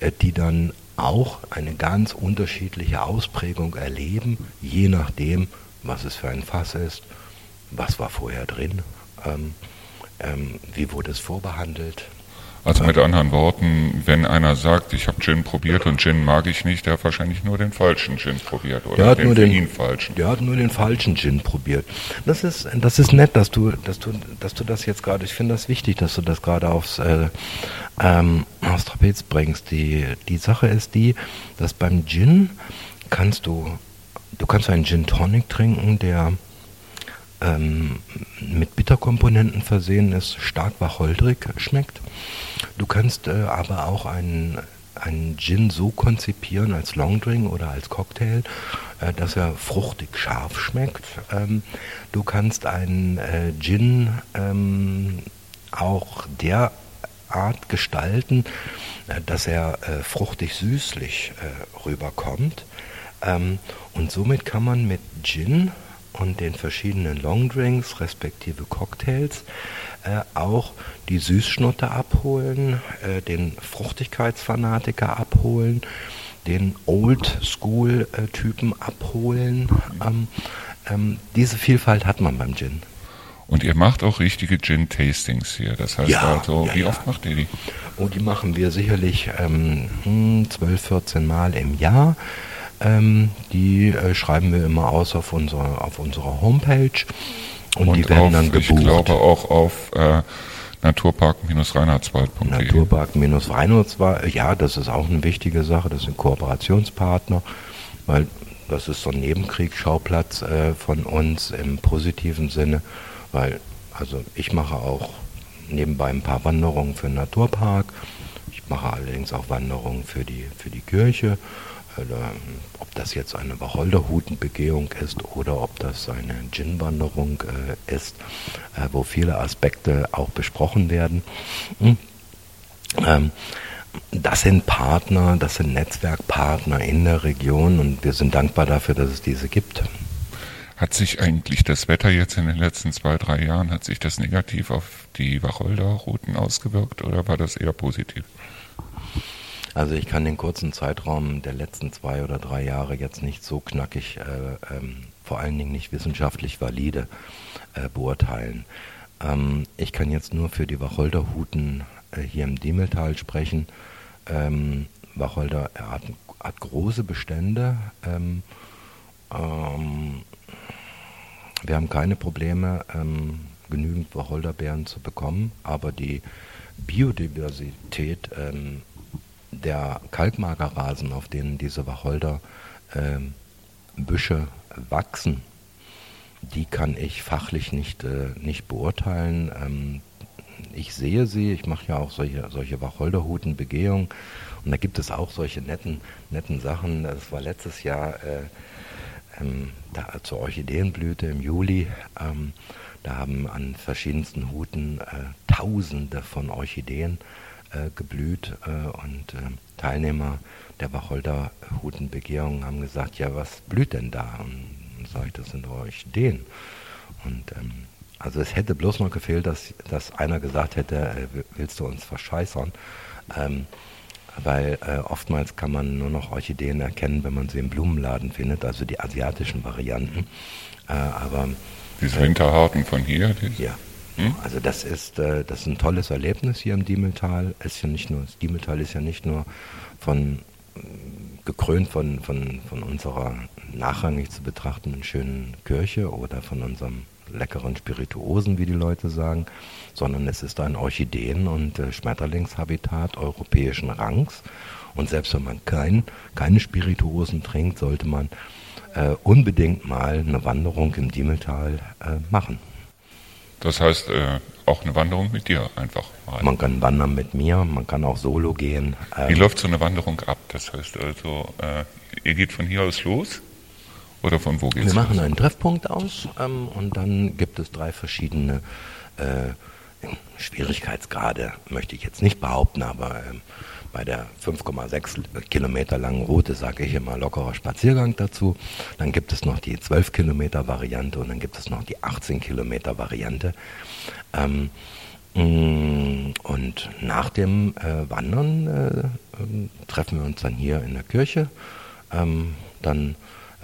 B: äh, die dann auch eine ganz unterschiedliche Ausprägung erleben, je nachdem, was es für ein Fass ist, was war vorher drin, ähm, ähm, wie wurde es vorbehandelt,
A: also mit anderen Worten, wenn einer sagt, ich habe Gin probiert und Gin mag ich nicht, der hat wahrscheinlich nur den falschen Gin probiert oder
B: der hat den nur den, falschen. Der hat nur den falschen Gin probiert. Das ist, das ist nett, dass du, dass du, dass du das jetzt gerade. Ich finde das wichtig, dass du das gerade aufs, äh, ähm, aufs Trapez bringst. Die, die Sache ist die, dass beim Gin kannst du, du kannst einen Gin Tonic trinken, der ähm, mit Bitterkomponenten versehen ist, stark wacholderig schmeckt. Du kannst äh, aber auch einen, einen Gin so konzipieren als Longdrink oder als Cocktail, äh, dass er fruchtig scharf schmeckt. Ähm, du kannst einen äh, Gin ähm, auch derart gestalten, äh, dass er äh, fruchtig-süßlich äh, rüberkommt. Ähm, und somit kann man mit Gin und den verschiedenen Longdrinks respektive Cocktails äh, auch die Süßschnutte abholen, äh, den Fruchtigkeitsfanatiker abholen, den Old-School-Typen abholen. Ähm, ähm, diese Vielfalt hat man beim Gin.
A: Und ihr macht auch richtige Gin-Tastings hier. Das heißt
B: Ja,
A: also,
B: ja,
A: wie
B: ja.
A: oft macht ihr die?
B: Oh, die machen wir sicherlich ähm, hm, 12, 14 Mal im Jahr. Ähm, die äh, schreiben wir immer aus auf unserer, auf unserer Homepage. Und, die werden
A: auf,
B: dann
A: ich
B: gebucht.
A: glaube auch auf äh, naturpark-reinhardswald.de.
B: Naturpark-Reinhardswald, ja, das ist auch eine wichtige Sache, das sind Kooperationspartner, weil das ist so ein Nebenkriegsschauplatz äh, von uns im positiven Sinne, weil also ich mache auch nebenbei ein paar Wanderungen für den Naturpark, ich mache allerdings auch Wanderungen für die, für die Kirche, ob das jetzt eine Wacholderhutenbegehung ist oder ob das eine Gin-Wanderung äh, ist, äh, wo viele Aspekte auch besprochen werden. Hm. Ähm, das sind Partner, das sind Netzwerkpartner in der Region und wir sind dankbar dafür, dass es diese gibt.
A: Hat sich eigentlich das Wetter jetzt in den letzten zwei, drei Jahren, hat sich das negativ auf die Wacholderrouten ausgewirkt oder war das eher positiv?
B: Also ich kann den kurzen Zeitraum der letzten zwei oder drei Jahre jetzt nicht so knackig, äh, ähm, vor allen Dingen nicht wissenschaftlich valide äh, beurteilen. Ähm, ich kann jetzt nur für die Wacholderhuten äh, hier im Diemeltal sprechen. Ähm, Wacholder hat, hat große Bestände. Ähm, ähm, wir haben keine Probleme, ähm, genügend Wacholderbeeren zu bekommen, aber die Biodiversität ähm, der Kalkmagerrasen, auf denen diese Wacholderbüsche wachsen, die kann ich fachlich nicht, äh, nicht beurteilen. Ähm, ich sehe sie, ich mache ja auch solche, solche Wacholderhutenbegehungen und da gibt es auch solche netten, netten Sachen. Das war letztes Jahr äh, ähm, da, zur Orchideenblüte im Juli. Ähm, da haben an verschiedensten Huten äh, Tausende von Orchideen äh, geblüht äh, und äh, Teilnehmer der Wacholderhutenbegehung haben gesagt, ja, was blüht denn da? Und sage ich, das sind Orchideen. Und ähm, also es hätte bloß noch gefehlt, dass, dass einer gesagt hätte, äh, willst du uns verscheißern? Ähm, weil äh, oftmals kann man nur noch Orchideen erkennen, wenn man sie im Blumenladen findet, also die asiatischen Varianten. Äh, aber
A: Diese Winterharten von hier, die,
B: ja,
A: Hm?
B: also das ist, äh, das ist ein tolles Erlebnis hier im Diemeltal. Ist ja nicht nur, das Diemeltal ist ja nicht nur von äh, gekrönt von, von, von unserer nachrangig zu betrachtenden schönen Kirche oder von unserem leckeren Spirituosen, wie die Leute sagen, sondern es ist ein Orchideen- und äh, Schmetterlingshabitat europäischen Rangs. Und selbst wenn man kein, keine Spirituosen trinkt, sollte man äh, unbedingt mal eine Wanderung im Diemeltal äh, machen.
A: Das heißt äh, auch eine Wanderung mit dir einfach mal.
B: Man kann wandern mit mir, man kann auch solo gehen.
A: Wie
B: Ähm,
A: läuft so eine Wanderung ab? Das heißt also, äh, ihr geht von hier aus los? Oder von wo geht's
B: wir machen
A: los?
B: einen Treffpunkt aus ähm, und dann gibt es drei verschiedene äh, Schwierigkeitsgrade, möchte ich jetzt nicht behaupten, aber ähm, bei der 5,6 Kilometer langen Route sage ich immer lockerer Spaziergang dazu. Dann gibt es noch die 12 Kilometer Variante und dann gibt es noch die 18 Kilometer Variante. Ähm, Mm, Und nach dem äh, Wandern äh, ähm, treffen wir uns dann hier in der Kirche. Ähm, dann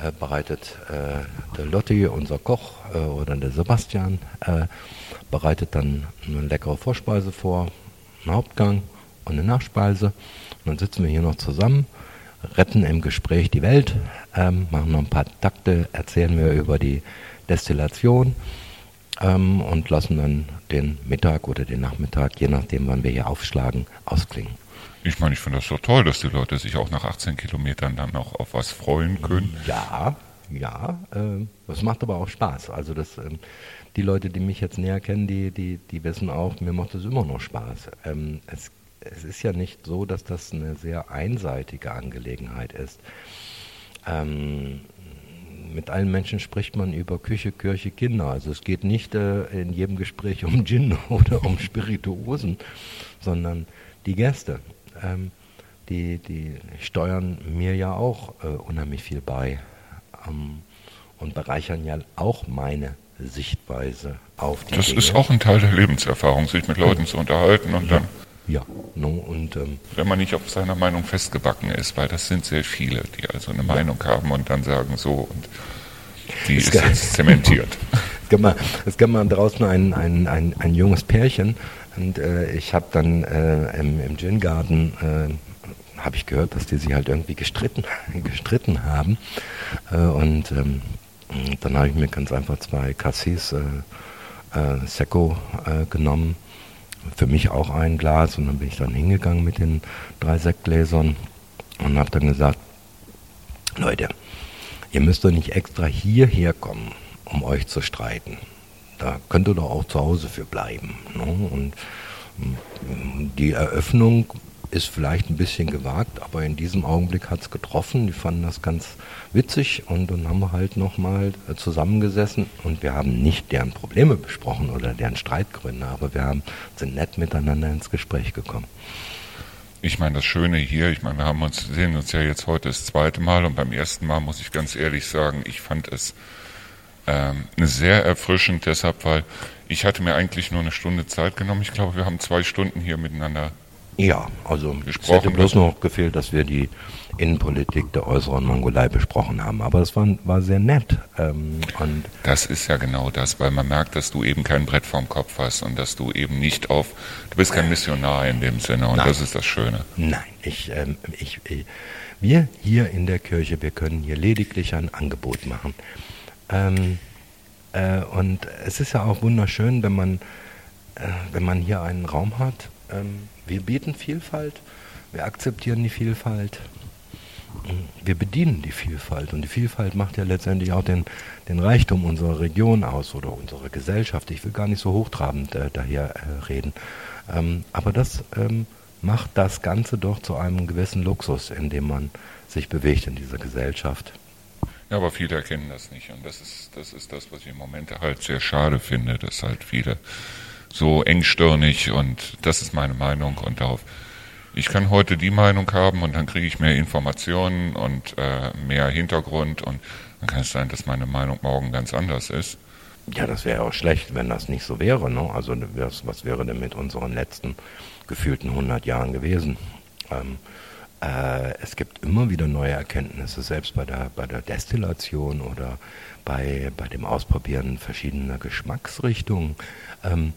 B: äh, bereitet äh, der Lotti, unser Koch, äh, oder der Sebastian, äh, bereitet dann eine leckere Vorspeise vor, einen Hauptgang und eine Nachspeise. Und dann sitzen wir hier noch zusammen, retten im Gespräch die Welt, ähm, machen noch ein paar Takte, erzählen wir über die Destillation ähm, und lassen dann den Mittag oder den Nachmittag, je nachdem, wann wir hier aufschlagen, ausklingen.
A: Ich meine, ich finde das doch toll, dass die Leute sich auch nach 18 Kilometern dann noch auf was freuen können.
B: Ja, ja, ähm, das macht aber auch Spaß. Also das, ähm, die Leute, die mich jetzt näher kennen, die, die, die wissen auch, mir macht es immer noch Spaß. Ähm, es, es ist ja nicht so, dass das eine sehr einseitige Angelegenheit ist. Ähm, mit allen Menschen spricht man über Küche, Kirche, Kinder. Also es geht nicht äh, in jedem Gespräch um Gin oder um Spirituosen, sondern die Gäste. Ähm, die, die steuern mir ja auch äh, unheimlich viel bei ähm, und bereichern ja auch meine Sichtweise auf die
A: Das
B: Dinge.
A: ist auch ein Teil der Lebenserfahrung, sich mit Leuten zu unterhalten und
B: ja.
A: dann,
B: Ja, no, und ähm,
A: wenn man nicht auf seiner Meinung festgebacken ist, weil das sind sehr viele, die also eine Meinung haben und dann sagen so und die
B: Ist
A: ist
B: geil.
A: jetzt zementiert.
B: es gab mal, es gab mal draußen ein, ein, ein, ein junges Pärchen und äh, ich habe dann äh, im, im Gin-Garten äh, habe ich gehört, dass die sich halt irgendwie gestritten, gestritten haben äh, und ähm, dann habe ich mir ganz einfach zwei Cassis äh, äh, Secco genommen, für mich auch ein Glas und dann bin ich dann hingegangen mit den drei Sektgläsern und habe dann gesagt, Leute, ihr müsst doch nicht extra hierher kommen, um euch zu streiten. Da könnt ihr doch auch zu Hause für bleiben. Ne? Und mm, die Eröffnung ist vielleicht ein bisschen gewagt, aber in diesem Augenblick hat es getroffen. Die fanden das ganz witzig und dann haben wir halt nochmal zusammengesessen und wir haben nicht deren Probleme besprochen oder deren Streitgründe, aber wir haben, sind nett miteinander ins Gespräch gekommen.
A: Ich meine, das Schöne hier, ich meine, wir haben uns, sehen uns ja jetzt heute das zweite Mal und beim ersten Mal muss ich ganz ehrlich sagen, ich fand es ähm, sehr erfrischend, deshalb, weil ich hatte mir eigentlich nur eine Stunde Zeit genommen. Ich glaube, wir haben zwei Stunden hier miteinander.
B: Ja, also es hätte bloß noch gefehlt, dass wir die Innenpolitik der äußeren Mongolei besprochen haben. Aber es war, war sehr nett. Ähm, und
A: Das ist ja genau das, weil man merkt, dass du eben kein Brett vorm Kopf hast und dass du eben nicht auf, du bist kein Missionar in dem Sinne und
B: Nein.
A: das ist das Schöne.
B: nein, ich, ähm, ich, ich, wir hier in der Kirche, wir können hier lediglich ein Angebot machen. Ähm, äh, und es ist ja auch wunderschön, wenn man, äh, wenn man hier einen Raum hat. Ähm, wir bieten Vielfalt, wir akzeptieren die Vielfalt, wir bedienen die Vielfalt und die Vielfalt macht ja letztendlich auch den, den Reichtum unserer Region aus oder unserer Gesellschaft. Ich will gar nicht so hochtrabend äh, daher äh, reden. Ähm, aber das ähm, macht das Ganze doch zu einem gewissen Luxus, in dem man sich bewegt in dieser Gesellschaft.
A: Ja, aber viele erkennen das nicht und das ist, das ist das, was ich im Moment halt sehr schade finde, dass halt viele so engstirnig und das ist meine Meinung und darauf ich kann heute die Meinung haben und dann kriege ich mehr Informationen und äh, mehr Hintergrund und dann kann es sein, dass meine Meinung morgen ganz anders ist.
B: Ja, das wäre auch schlecht, wenn das nicht so wäre. Ne? Also was, was wäre denn mit unseren letzten gefühlten 100 Jahren gewesen? Ähm, äh, es gibt immer wieder neue Erkenntnisse, selbst bei der, bei der Destillation oder bei, bei dem Ausprobieren verschiedener Geschmacksrichtungen. Ähm,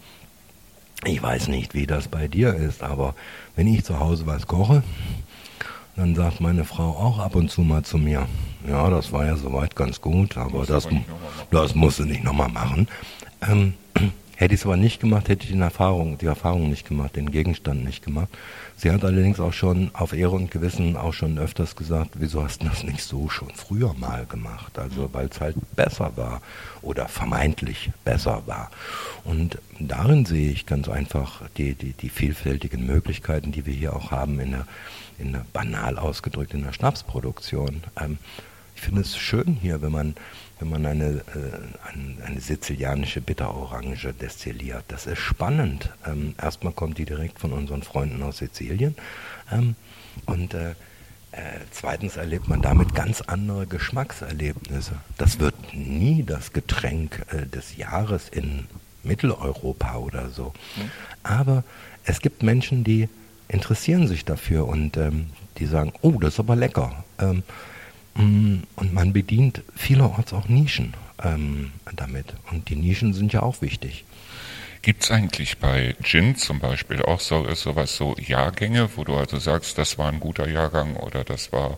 B: ich weiß nicht, wie das bei dir ist, aber wenn ich zu Hause was koche, dann sagt meine Frau auch ab und zu mal zu mir, ja, das war ja soweit ganz gut, aber das,
A: aber
B: das musst du nicht nochmal machen. Ähm, hätte ich es aber nicht gemacht, hätte ich die Erfahrung, die Erfahrung nicht gemacht, den Gegenstand nicht gemacht. Sie hat allerdings auch schon auf Ehre und Gewissen auch schon öfters gesagt, wieso hast du das nicht so schon früher mal gemacht? Also weil es halt besser war oder vermeintlich besser war. Und darin sehe ich ganz einfach die, die, die vielfältigen Möglichkeiten, die wir hier auch haben in der, in der banal ausgedrückt in der Schnapsproduktion. Ähm, ich finde es schön hier, wenn man, wenn man eine, äh, eine, eine sizilianische Bitterorange destilliert. Das ist spannend. Ähm, erstmal kommt die direkt von unseren Freunden aus Sizilien. Ähm, und äh, äh, zweitens erlebt man damit ganz andere Geschmackserlebnisse. Das wird nie das Getränk äh, des Jahres in Mitteleuropa oder so. Aber es gibt Menschen, die interessieren sich dafür und ähm, die sagen, oh, das ist aber lecker. Ähm, Und man bedient vielerorts auch Nischen ähm, damit. Und die Nischen sind ja auch wichtig.
A: Gibt es eigentlich bei Gin zum Beispiel auch so sowas so Jahrgänge, wo du also sagst, das war ein guter Jahrgang oder das war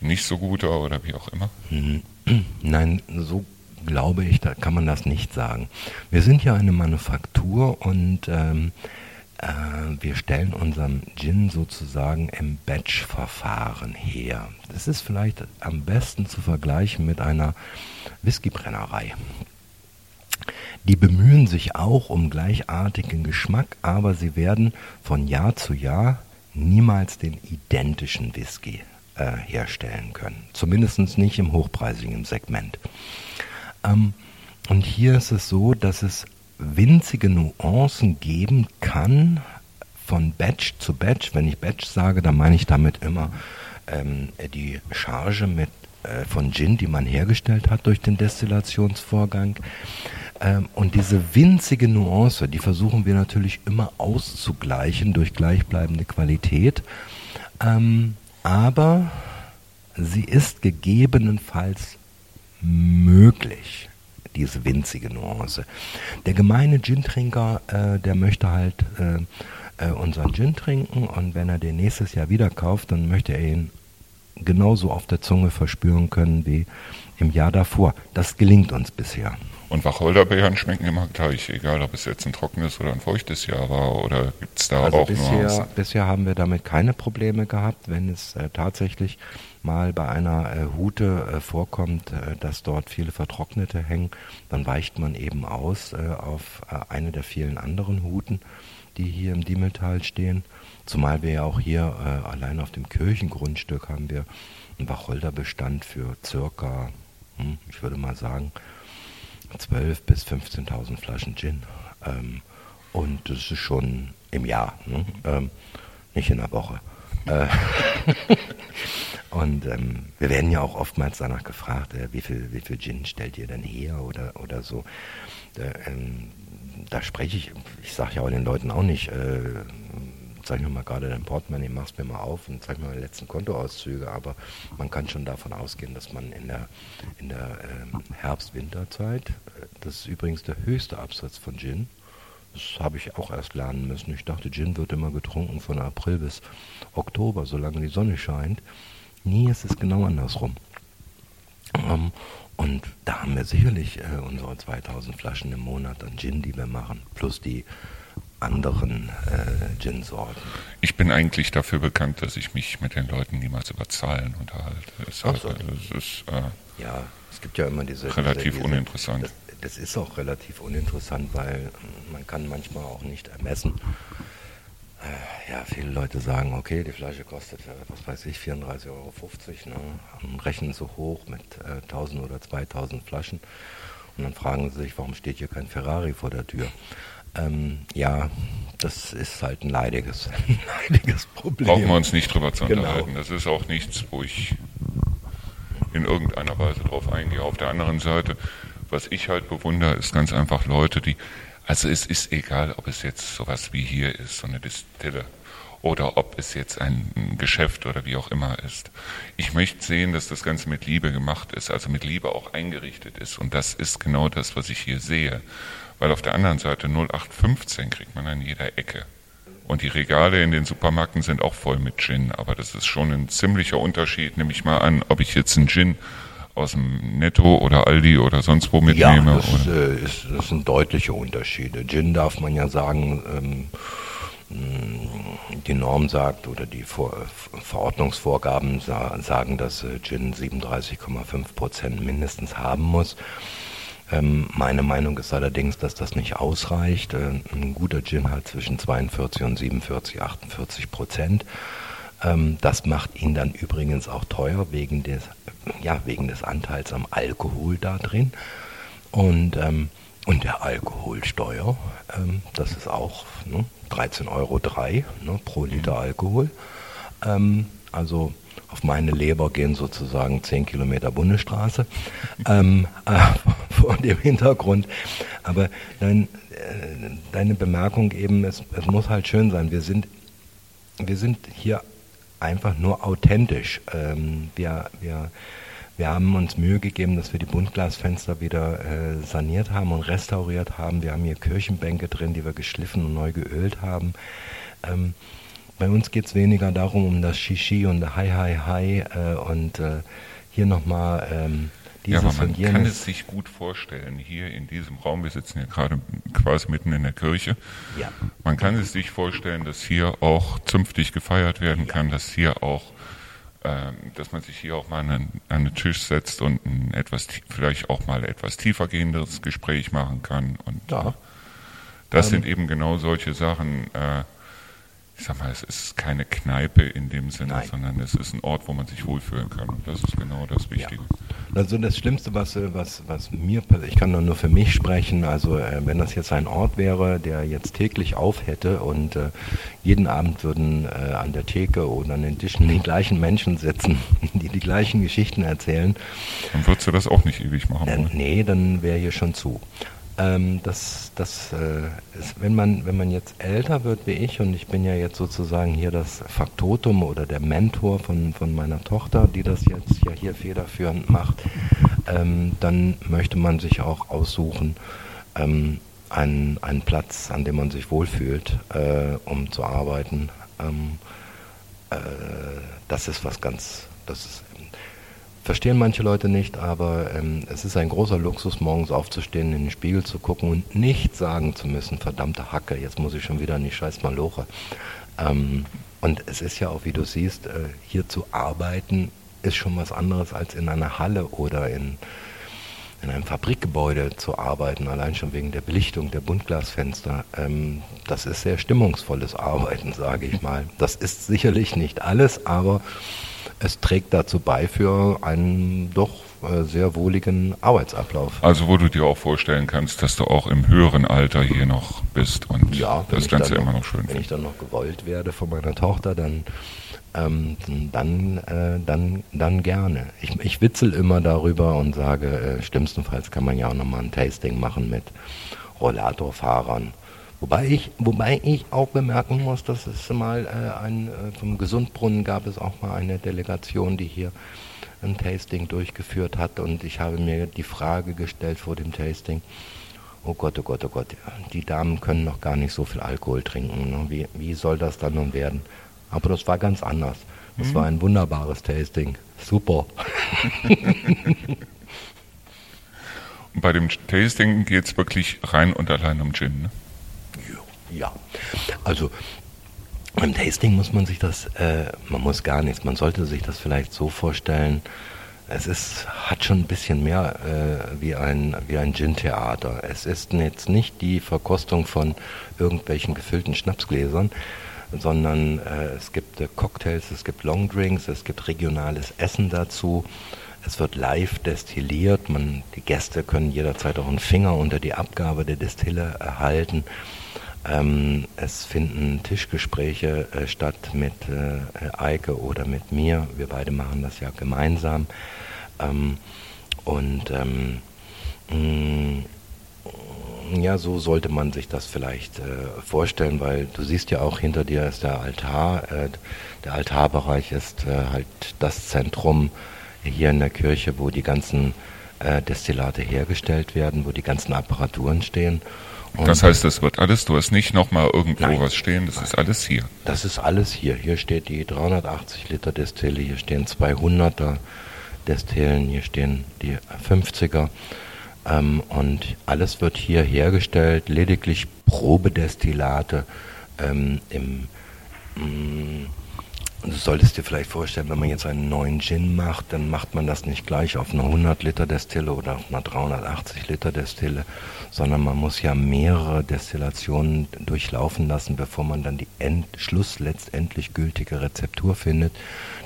A: nicht so guter oder wie auch immer?
B: Mhm. Nein, so glaube ich, da kann man das nicht sagen. Wir sind ja eine Manufaktur und ähm, äh, wir stellen unseren Gin sozusagen im Batch-Verfahren her. Das ist vielleicht am besten zu vergleichen mit einer Whiskybrennerei. Die bemühen sich auch um gleichartigen Geschmack, aber sie werden von Jahr zu Jahr niemals den identischen Whisky äh, herstellen können. Zumindest nicht im hochpreisigen Segment. Ähm, und hier ist es so, dass es winzige Nuancen geben kann von Batch zu Batch. Wenn ich Batch sage, dann meine ich damit immer ähm, die Charge mit, äh, von Gin, die man hergestellt hat durch den Destillationsvorgang. Ähm, und diese winzige Nuance, die versuchen wir natürlich immer auszugleichen durch gleichbleibende Qualität. Ähm, aber sie ist gegebenenfalls möglich diese winzige Nuance. Der gemeine Gin-Trinker, äh, der möchte halt äh, äh, unseren Gin trinken und wenn er den nächstes Jahr wieder kauft, dann möchte er ihn genauso auf der Zunge verspüren können wie im Jahr davor. Das gelingt uns bisher.
A: Und Wacholderbeeren schmecken immer gleich, egal ob es jetzt ein trockenes oder ein feuchtes Jahr war oder gibt es da
B: also
A: auch
B: bisher,
A: Nuancen?
B: bisher haben wir damit keine Probleme gehabt, wenn es äh, tatsächlich mal bei einer äh, Hute äh, vorkommt, äh, dass dort viele Vertrocknete hängen, dann weicht man eben aus äh, auf äh, eine der vielen anderen Huten, die hier im Diemeltal stehen. Zumal wir ja auch hier allein auf dem Kirchengrundstück haben wir einen Wacholderbestand für circa, hm, ich würde mal sagen, 12.000 bis 15.000 Flaschen Gin. Ähm, und das ist schon im Jahr, ne? ähm, nicht in der Woche. Und ähm, wir werden ja auch oftmals danach gefragt, äh, wie, viel, wie viel Gin stellt ihr denn her oder, oder so. Äh, da spreche ich, ich sage ja auch den Leuten auch nicht, äh, zeig mir mal gerade dein Portemonnaie, mach's mir mal auf und zeig mir mal die letzten Kontoauszüge, aber man kann schon davon ausgehen, dass man in der, in der ähm, Herbst-Winterzeit, äh, das ist übrigens der höchste Absatz von Gin, das habe ich auch erst lernen müssen. Ich dachte, Gin wird immer getrunken von April bis Oktober, solange die Sonne scheint. Nie ist es genau andersrum. Ähm, und da haben wir sicherlich äh, unsere 2000 Flaschen im Monat an Gin, die wir machen, plus die anderen äh, Gin-Sorten.
A: Ich bin eigentlich dafür bekannt, dass ich mich mit den Leuten niemals über Zahlen unterhalte. Es,
B: Ach so.
A: also, es ist äh,
B: Ja, es gibt ja immer diese...
A: relativ
B: diese,
A: uninteressant.
B: Das, das ist auch relativ uninteressant, weil man kann manchmal auch nicht ermessen. Ja, viele Leute sagen, okay, die Flasche kostet, äh, was weiß ich, 34,50 Euro, ne? rechnen so hoch mit äh, 1000 oder 2000 Flaschen. Und dann fragen sie sich, warum steht hier kein Ferrari vor der Tür? Ähm, ja, das ist halt ein leidiges, ein leidiges Problem.
A: brauchen wir uns nicht drüber zu
B: Genau.
A: unterhalten. Das ist auch nichts, wo ich in irgendeiner Weise drauf eingehe. Auf der anderen Seite, was ich halt bewundere, ist ganz einfach Leute, die, also es ist egal, ob es jetzt sowas wie hier ist, so eine Distille, oder ob es jetzt ein Geschäft oder wie auch immer ist. Ich möchte sehen, dass das Ganze mit Liebe gemacht ist, also mit Liebe auch eingerichtet ist. Und das ist genau das, was ich hier sehe. Weil auf der anderen Seite 0815 kriegt man an jeder Ecke. Und die Regale in den Supermärkten sind auch voll mit Gin, aber das ist schon ein ziemlicher Unterschied. Nehme ich mal an, ob ich jetzt einen Gin aus dem Netto oder Aldi oder sonst wo
B: Ja,
A: mitnehme.
B: das,
A: oder?
B: äh, ist, das sind deutliche Unterschiede. Gin darf man ja sagen, ähm, mh, die Norm sagt oder die Vor Verordnungsvorgaben sa sagen, dass äh, Gin 37,5 Prozent mindestens haben muss. Ähm, meine Meinung ist allerdings, dass das nicht ausreicht. Äh, ein guter Gin hat zwischen 42 und 47, 48 Prozent. Ähm, das macht ihn dann übrigens auch teuer wegen des, ja, wegen des Anteils am Alkohol da drin. Und, ähm, und der Alkoholsteuer, ähm, das ist auch ne, 13,03 Euro ne, pro Liter Alkohol. Ähm, also auf meine Leber gehen sozusagen 10 Kilometer Bundesstraße ähm, äh, vor dem Hintergrund. Aber dein, äh, deine Bemerkung eben, es, es muss halt schön sein. Wir sind, wir sind hier einfach nur authentisch. Ähm, wir, wir, wir haben uns Mühe gegeben, dass wir die Buntglasfenster wieder äh, saniert haben und restauriert haben. Wir haben hier Kirchenbänke drin, die wir geschliffen und neu geölt haben. Ähm, bei uns geht es weniger darum, um das Shishi und Hi, Hi, Hi äh, und äh, hier nochmal ähm,
A: Ja,
B: dieses
A: aber man kann es sich gut vorstellen, hier in diesem Raum, wir sitzen hier gerade quasi mitten in der Kirche,
B: Ja.
A: man kann es sich vorstellen, dass hier auch zünftig gefeiert werden kann, dass hier auch, ähm, dass man sich hier auch mal an einen, an einen Tisch setzt und ein etwas, vielleicht auch mal etwas tiefergehendes Gespräch machen kann. Und
B: Ja.
A: das
B: Ähm.
A: sind eben genau solche Sachen, äh, ich sag mal, es ist keine Kneipe in dem Sinne,
B: Nein.
A: sondern es ist ein Ort, wo man sich wohlfühlen kann. Und das ist genau das Wichtige.
B: Ja. Also das Schlimmste, was, äh, was, was mir passiert, ich kann nur für mich sprechen, also äh, wenn das jetzt ein Ort wäre, der jetzt täglich auf hätte und äh, jeden Abend würden äh, an der Theke oder an den Tischen die gleichen Menschen sitzen, die die gleichen Geschichten erzählen.
A: Dann würdest du das auch nicht ewig machen wollen.
B: nee, dann wäre hier schon zu. Ähm, das, das äh, ist, wenn man, wenn man jetzt älter wird wie ich, und ich bin ja jetzt sozusagen hier das Faktotum oder der Mentor von, von meiner Tochter, die das jetzt ja hier federführend macht, ähm, dann möchte man sich auch aussuchen, ähm, einen, einen Platz, an dem man sich wohlfühlt, äh, um zu arbeiten. Ähm, äh, das ist was ganz, das ist verstehen manche Leute nicht, aber ähm, es ist ein großer Luxus, morgens aufzustehen, in den Spiegel zu gucken und nicht sagen zu müssen, verdammte Hacke, jetzt muss ich schon wieder in die scheiß Maloche. Ähm, und es ist ja auch, wie du siehst, äh, hier zu arbeiten ist schon was anderes als in einer Halle oder in, in einem Fabrikgebäude zu arbeiten, allein schon wegen der Belichtung der Buntglasfenster. Ähm, das ist sehr stimmungsvolles Arbeiten, sage ich mal. Das ist sicherlich nicht alles, aber es trägt dazu bei für einen doch äh, sehr wohligen Arbeitsablauf.
A: Also wo du dir auch vorstellen kannst, dass du auch im höheren Alter hier noch bist und
B: Ja,
A: das Ganze
B: dann
A: immer noch schön
B: Wenn
A: findest.
B: ich dann noch gewollt werde von meiner Tochter, dann, ähm, dann, äh, dann, dann gerne. Ich, ich witzel immer darüber und sage, äh, schlimmstenfalls kann man ja auch nochmal ein Tasting machen mit Rollatorfahrern. Wobei ich, wobei ich auch bemerken muss, dass es mal äh, ein, äh, vom Gesundbrunnen gab es auch mal eine Delegation, die hier ein Tasting durchgeführt hat und ich habe mir die Frage gestellt vor dem Tasting, oh Gott, oh Gott, oh Gott, die Damen können noch gar nicht so viel Alkohol trinken. Ne? Wie, wie soll das dann nun werden? Aber das war ganz anders. Das war ein wunderbares Tasting. Super.
A: Und bei dem Tasting geht es wirklich rein und allein um Gin. Ne?
B: Ja, also beim Tasting muss man sich das, äh, man muss gar nichts, man sollte sich das vielleicht so vorstellen, es ist, hat schon ein bisschen mehr äh, wie ein, wie ein Gin-Theater. Es ist jetzt nicht die Verkostung von irgendwelchen gefüllten Schnapsgläsern, sondern äh, es gibt äh, Cocktails, es gibt Longdrinks, es gibt regionales Essen dazu. Es wird live destilliert. Man, die Gäste können jederzeit auch einen Finger unter die Abgabe der Destille erhalten. Ähm, es finden Tischgespräche äh, statt mit äh, Eike oder mit mir. Wir beide machen das ja gemeinsam. Ähm, und ähm, mh, ja, so sollte man sich das vielleicht äh, vorstellen, weil du siehst ja auch hinter dir ist der Altar. Äh, der Altarbereich ist äh, halt das Zentrum hier in der Kirche, wo die ganzen äh, Destillate hergestellt werden, wo die ganzen Apparaturen stehen. Und
A: Das heißt, das wird alles, du hast nicht nochmal irgendwo
B: Nein.
A: was stehen, das ist alles hier.
B: Das ist alles hier. Hier steht die 380 Liter Destille, hier stehen 200er Destillen, hier stehen die 50er. Ähm, und alles wird hier hergestellt, lediglich Probedestillate ähm, im mm, Du solltest dir vielleicht vorstellen, wenn man jetzt einen neuen Gin macht, dann macht man das nicht gleich auf einer 100 Liter Destille oder auf einer 380 Liter Destille, sondern man muss ja mehrere Destillationen durchlaufen lassen, bevor man dann die End Schluss letztendlich gültige Rezeptur findet.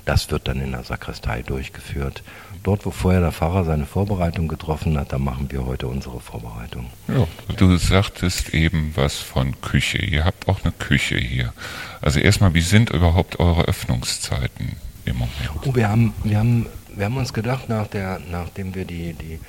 B: Das wird dann in der Sakristei durchgeführt. Dort, wo vorher der Pfarrer seine Vorbereitung getroffen hat, da machen wir heute unsere Vorbereitung.
A: Ja. Du sagtest eben was von Küche. Ihr habt auch eine Küche hier. Also erstmal, wie sind überhaupt eure Öffnungszeiten im Moment?
B: Oh, wir haben, wir haben, wir haben uns gedacht, nach der, nachdem wir die, die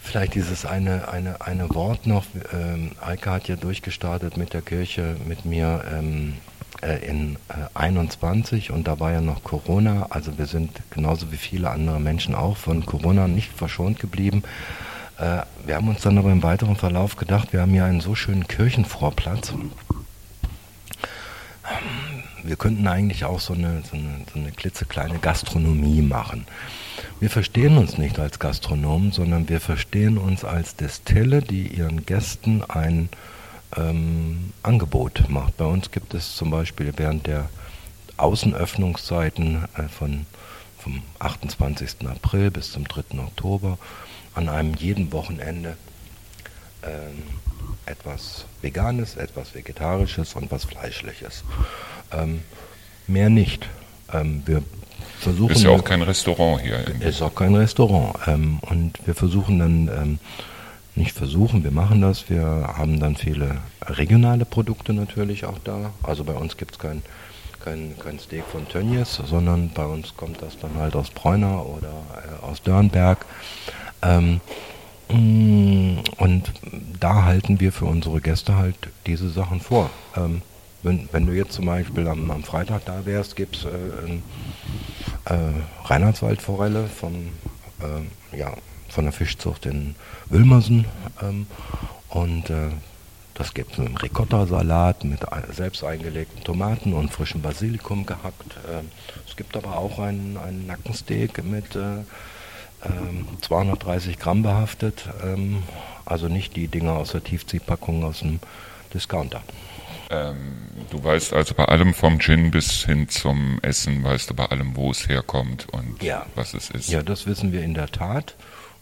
B: vielleicht dieses eine, eine, eine Wort noch, ähm, Eike hat ja durchgestartet mit der Kirche, mit mir ähm, äh, in äh, 21 und da war ja noch Corona, also wir sind genauso wie viele andere Menschen auch von Corona nicht verschont geblieben. Äh, wir haben uns dann aber im weiteren Verlauf gedacht, wir haben hier einen so schönen Kirchenvorplatz wir könnten eigentlich auch so eine, so eine, so eine klitzekleine Gastronomie machen. Wir verstehen uns nicht als Gastronomen, sondern wir verstehen uns als Destille, die ihren Gästen ein ähm, Angebot macht. Bei uns gibt es zum Beispiel während der Außenöffnungszeiten äh, von, vom 28. April bis zum 3. Oktober an einem jeden Wochenende ähm, etwas Veganes, etwas Vegetarisches und was Fleischliches. Ähm, mehr nicht. Ähm, wir versuchen.
A: Ist ja auch kein Restaurant hier.
B: Ist auch kein Restaurant. Ähm, und wir versuchen dann, ähm, nicht versuchen, wir machen das. Wir haben dann viele regionale Produkte natürlich auch da. Also bei uns gibt es kein, kein, kein Steak von Tönnies, sondern bei uns kommt das dann halt aus Bräuner oder äh, aus Dörnberg. Mm, und da halten wir für unsere Gäste halt diese Sachen vor. Ähm, wenn, wenn, du jetzt zum Beispiel am, am Freitag da wärst, gibt es äh, äh, Reinhardswaldforelle vom, äh, ja, von der Fischzucht in Wilmersen. Ähm, und äh, das gibt es mit Ricotta-Salat, mit selbst eingelegten Tomaten und frischem Basilikum gehackt. Ähm, es gibt aber auch einen, einen Nackensteak mit 230 ähm, Gramm behaftet. Ähm, also nicht die Dinger aus der Tiefziehpackung aus dem Discounter.
A: Ähm, du weißt also bei allem vom Gin bis hin zum Essen, weißt du bei allem, wo es herkommt und ja. was es ist.
B: Ja, das wissen wir in der Tat.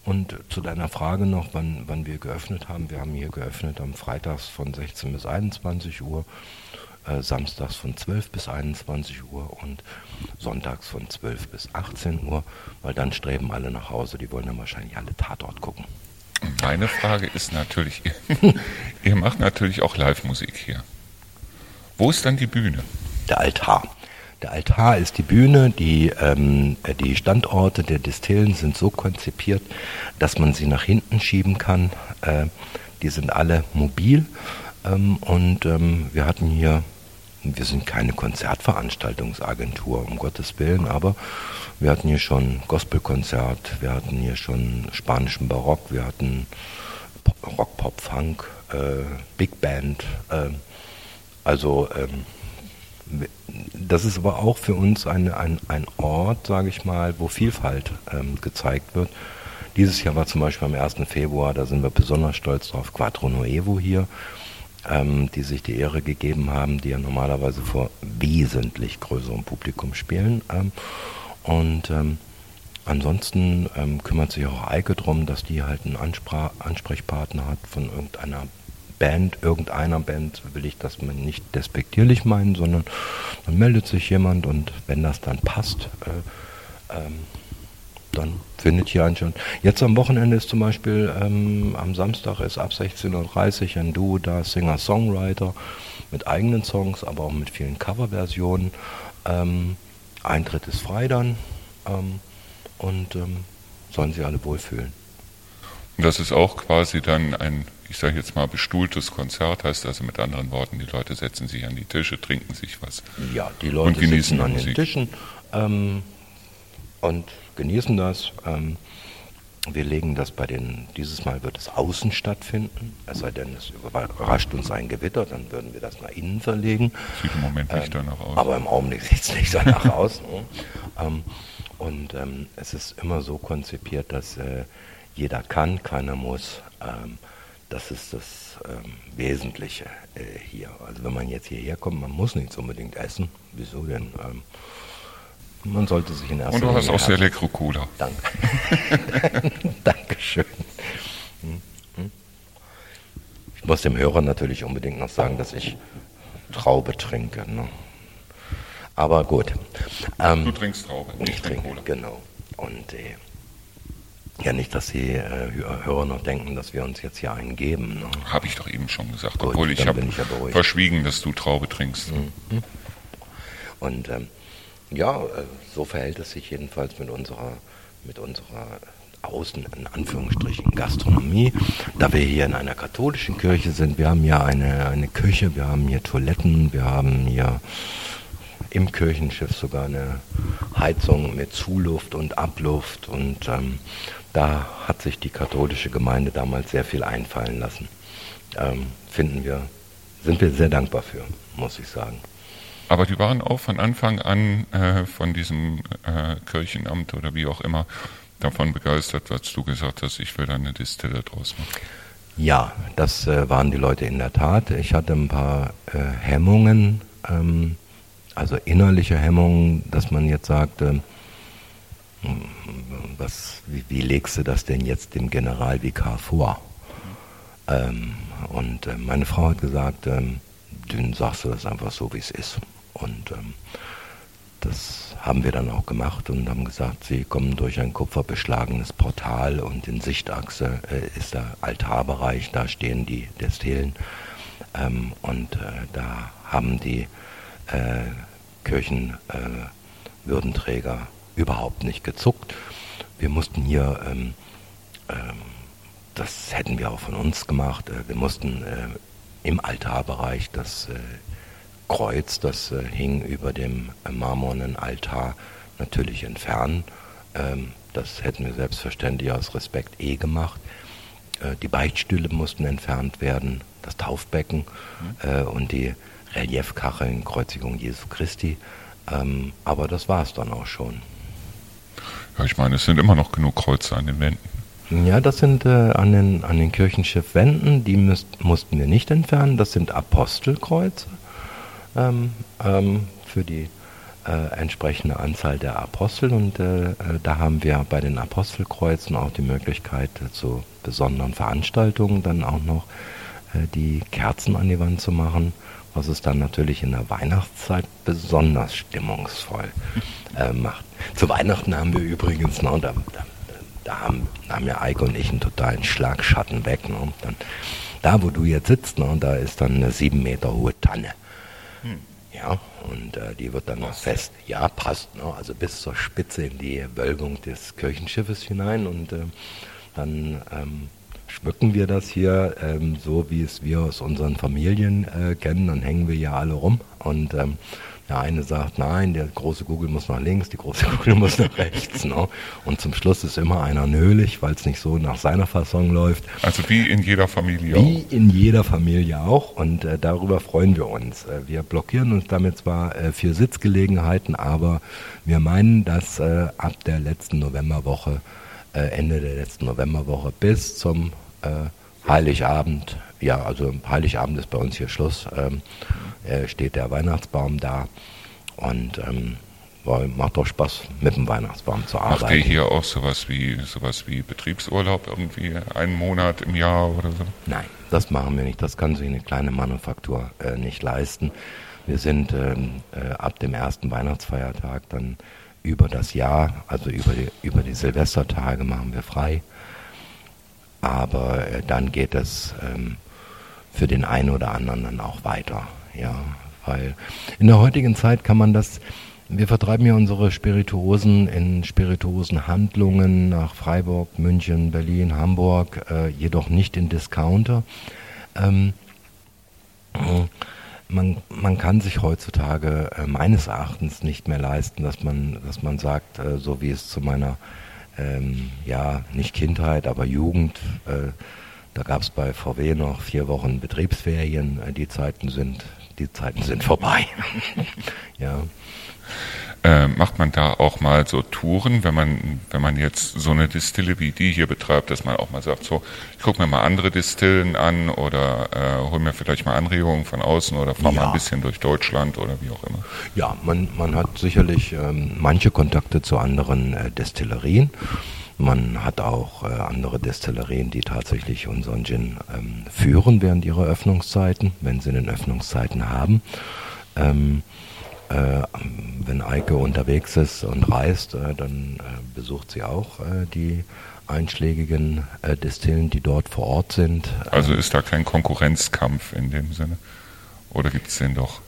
B: Und zu deiner Frage noch, wann, wann wir geöffnet haben. Wir haben hier geöffnet am Freitags von 16 bis 21 Uhr, äh, samstags von 12 bis 21 Uhr und sonntags von 12 bis 18 Uhr, weil dann streben alle nach Hause, die wollen dann wahrscheinlich alle Tatort gucken.
A: Meine Frage ist natürlich, ihr macht natürlich auch Live-Musik hier. Wo ist dann die Bühne?
B: Der Altar. Der Altar ist die Bühne, die, ähm, die Standorte der Distillen sind so konzipiert, dass man sie nach hinten schieben kann. Äh, die sind alle mobil ähm, und ähm, wir hatten hier, wir sind keine Konzertveranstaltungsagentur, um Gottes Willen, aber wir hatten hier schon Gospelkonzert, wir hatten hier schon spanischen Barock, wir hatten Rock, Pop, Funk, äh, Big Band, äh, also ähm, das ist aber auch für uns ein, ein, ein Ort, sage ich mal, wo Vielfalt ähm, gezeigt wird. Dieses Jahr war zum Beispiel am 1. Februar, da sind wir besonders stolz drauf, Quattro Nuevo hier, ähm, die sich die Ehre gegeben haben, die ja normalerweise vor wesentlich größerem Publikum spielen. Ähm, und ähm, ansonsten ähm, kümmert sich auch Eike darum, dass die halt einen Anspr Ansprechpartner hat von irgendeiner Band, irgendeiner Band, will ich das nicht despektierlich meinen, sondern dann meldet sich jemand und wenn das dann passt, äh, ähm, dann findet hier einen schon. Jetzt am Wochenende ist zum Beispiel, ähm, am Samstag ist ab 16.30 Uhr ein Duo da, Singer-Songwriter mit eigenen Songs, aber auch mit vielen Coverversionen. Ähm, Eintritt ist frei dann ähm, und ähm, sollen sich alle wohlfühlen.
A: Und das ist auch quasi dann ein ich sage jetzt mal, bestuhltes Konzert heißt also mit anderen Worten, die Leute setzen sich an die Tische, trinken sich was.
B: Ja, die Leute und genießen sitzen an den Tischen ähm, und genießen das. Ähm, wir legen das bei den, dieses Mal wird es außen stattfinden, es sei denn, es überrascht uns ein Gewitter, dann würden wir das nach innen verlegen.
A: Sieht im Moment nicht ähm, danach aus.
B: Aber im Augenblick sieht es nicht danach aus. Ne? Ähm, und ähm, es ist immer so konzipiert, dass äh, jeder kann, keiner muss. Ähm, das ist das ähm, Wesentliche äh, hier. Also wenn man jetzt hierher kommt, man muss nichts unbedingt essen. Wieso denn? Man sollte sich in erster
A: Linie... Und du hast auch sehr leckere Cola.
B: Danke. Dankeschön. Hm, hm. Ich muss dem Hörer natürlich unbedingt noch sagen, dass ich Traube trinke. Ne? Aber gut.
A: Ähm, du trinkst Traube,
B: ich trinke, Cola. Genau. Und äh, ja, nicht, dass die äh, Hörer noch denken, dass wir uns jetzt hier einen geben. Ne?
A: Habe ich doch eben schon gesagt, Gut, obwohl ich habe ja verschwiegen, dass du Traube trinkst. Mhm.
B: Und ähm, ja, äh, so verhält es sich jedenfalls mit unserer, mit unserer Außen, in Anführungsstrichen, Gastronomie. Da wir hier in einer katholischen Kirche sind, wir haben hier eine, eine Küche, wir haben hier Toiletten, wir haben hier im Kirchenschiff sogar eine Heizung mit Zuluft und Abluft und ähm, da hat sich die katholische Gemeinde damals sehr viel einfallen lassen. Ähm, finden wir, sind wir sehr dankbar für, muss ich sagen.
A: Aber die waren auch von Anfang an äh, von diesem äh, Kirchenamt oder wie auch immer davon begeistert, was du gesagt hast, ich will da eine Distille draus machen.
B: Ja, das äh, waren die Leute in der Tat. Ich hatte ein paar äh, Hemmungen, ähm, also innerliche Hemmungen, dass man jetzt sagte, was, wie, wie, legst du das denn jetzt dem Generalvikar vor? Ähm, Und äh, meine Frau hat gesagt, ähm, dünn sagst du das einfach so, wie es ist. Und ähm, das haben wir dann auch gemacht und haben gesagt, sie kommen durch ein kupferbeschlagenes Portal und in Sichtachse äh, ist der Altarbereich, da stehen die Destillen. Ähm, und äh, da haben die äh, Kirchenwürdenträger äh, überhaupt nicht gezuckt. Wir mussten hier, ähm, ähm, das hätten wir auch von uns gemacht, äh, wir mussten äh, im Altarbereich das Kreuz, das äh, hing über dem äh, marmornen Altar, natürlich entfernen. Ähm, das hätten wir selbstverständlich aus Respekt eh gemacht. Äh, die Beichtstühle mussten entfernt werden, das Taufbecken mhm. und die Reliefkacheln Kreuzigung Jesu Christi. Ähm, aber das war es dann auch schon.
A: Ja, ich meine, es sind immer noch genug Kreuze an den Wänden.
B: Ja, das sind äh, an den, an den Kirchenschiffwänden, die müsst, mussten wir nicht entfernen. Das sind Apostelkreuze ähm, ähm, für die äh, entsprechende Anzahl der Apostel. Und äh, äh, da haben wir bei den Apostelkreuzen auch die Möglichkeit äh, zu besonderen Veranstaltungen dann auch noch äh, die Kerzen an die Wand zu machen, was es dann natürlich in der Weihnachtszeit besonders stimmungsvoll äh, macht. Zu Weihnachten haben wir übrigens noch, da, da, da haben, haben ja Eike und ich einen totalen Schlagschatten weg. Ne? Dann, da, wo du jetzt sitzt, ne, da ist dann eine sieben Meter hohe Tanne. Ja, und äh, die wird dann noch fest, ja, passt, ne? also bis zur Spitze in die Wölbung des Kirchenschiffes hinein und äh, dann ähm, schmücken wir das hier ähm, so, wie es wir aus unseren Familien äh, kennen, dann hängen wir hier alle rum und ähm, der eine sagt, nein, der große Kugel muss nach links, die große Kugel muss nach rechts. Ne? Und zum Schluss ist immer einer nölig, weil es nicht so nach seiner Fassung läuft.
A: Also wie in jeder Familie
B: wie auch. Wie in jeder Familie auch. Und äh, darüber freuen wir uns. Äh, wir blockieren uns damit zwar äh, für Sitzgelegenheiten, aber wir meinen, dass äh, ab der letzten Novemberwoche, äh, Ende der letzten Novemberwoche bis zum äh, Heiligabend, ja, also Heiligabend ist bei uns hier Schluss, ähm, äh, steht der Weihnachtsbaum da und ähm, macht doch Spaß, mit dem Weihnachtsbaum zu arbeiten. Macht
A: ihr hier auch sowas wie sowas wie Betriebsurlaub irgendwie einen Monat im Jahr oder so?
B: Nein, das machen wir nicht. Das kann sich eine kleine Manufaktur äh, nicht leisten. Wir sind ähm, äh, ab dem ersten Weihnachtsfeiertag dann über das Jahr, also über die, über die Silvestertage machen wir frei. Aber äh, dann geht es ähm, für den einen oder anderen dann auch weiter. Ja, weil in der heutigen Zeit kann man das, wir vertreiben ja unsere Spirituosen in Spirituosenhandlungen nach Freiburg, München, Berlin, Hamburg, äh, jedoch nicht in Discounter. Ähm, man, man kann sich heutzutage äh, meines Erachtens nicht mehr leisten, dass man, dass man sagt, äh, so wie es zu meiner, ähm, ja, nicht Kindheit, aber Jugend, äh, da gab es bei VW noch vier Wochen Betriebsferien. Äh, die Zeiten sind die Zeiten sind vorbei. ja.
A: Äh, macht man da auch mal so Touren, wenn man, wenn man jetzt so eine Distille wie die hier betreibt, dass man auch mal sagt, so, ich gucke mir mal andere Distillen an oder äh, hol mir vielleicht mal Anregungen von außen oder fahre ja. mal ein bisschen durch Deutschland oder wie auch immer.
B: Ja, man, man hat sicherlich ähm, manche Kontakte zu anderen äh, Destillerien. Man hat auch äh, andere Destillerien, die tatsächlich unseren Gin ähm, führen während ihrer Öffnungszeiten, wenn sie den Öffnungszeiten haben. Ähm, äh, wenn Eike unterwegs ist und reist, äh, dann äh, besucht sie auch äh, die einschlägigen äh, Destillen, die dort vor Ort sind.
A: Also ist da kein Konkurrenzkampf in dem Sinne? Oder gibt es den doch?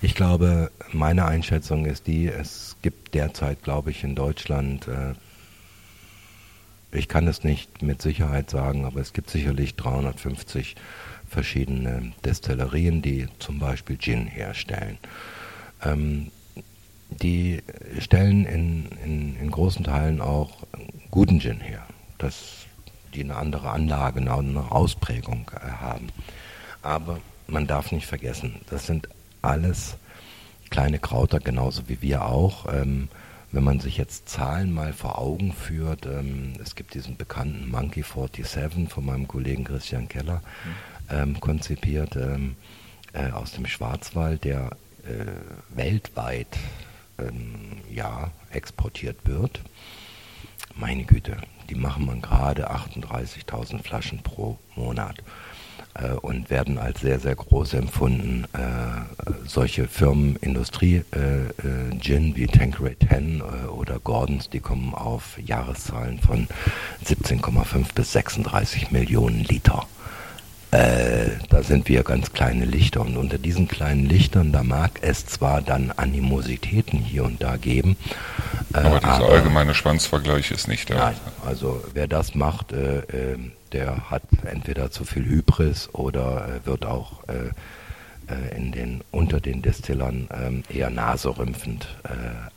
B: Ich glaube, meine Einschätzung ist die, es gibt derzeit, glaube ich, in Deutschland, äh, ich kann es nicht mit Sicherheit sagen, aber es gibt sicherlich 350 verschiedene Destillerien, die zum Beispiel Gin herstellen. Ähm, die stellen in, in, in, großen Teilen auch guten Gin her, dass die eine andere Anlage, eine Ausprägung äh, haben. Aber man darf nicht vergessen, das sind alles kleine Krauter, genauso wie wir auch. Ähm, wenn man sich jetzt Zahlen mal vor Augen führt, ähm, es gibt diesen bekannten Monkey 47 von meinem Kollegen Christian Keller mhm. Ähm, konzipiert ähm, äh, aus dem Schwarzwald, der äh, weltweit ähm, ja, exportiert wird. meine Güte, die machen man gerade 38.000 Flaschen pro Monat äh, und werden als sehr, sehr groß empfunden. Äh, solche Firmen, Industrie, äh, äh wie Tanqueray 10 äh, oder Gordons, die kommen auf Jahreszahlen von 17,5 bis 36 Millionen Liter. Äh, da sind wir ganz kleine Lichter und unter diesen kleinen Lichtern, da mag es zwar dann Animositäten hier und da geben.
A: Äh, aber dieser aber, allgemeine Schwanzvergleich ist nicht da. Nein,
B: also wer das macht, äh, äh, der hat entweder zu viel Hybris oder äh, wird auch in den, unter den Distillern ähm, eher naserümpfend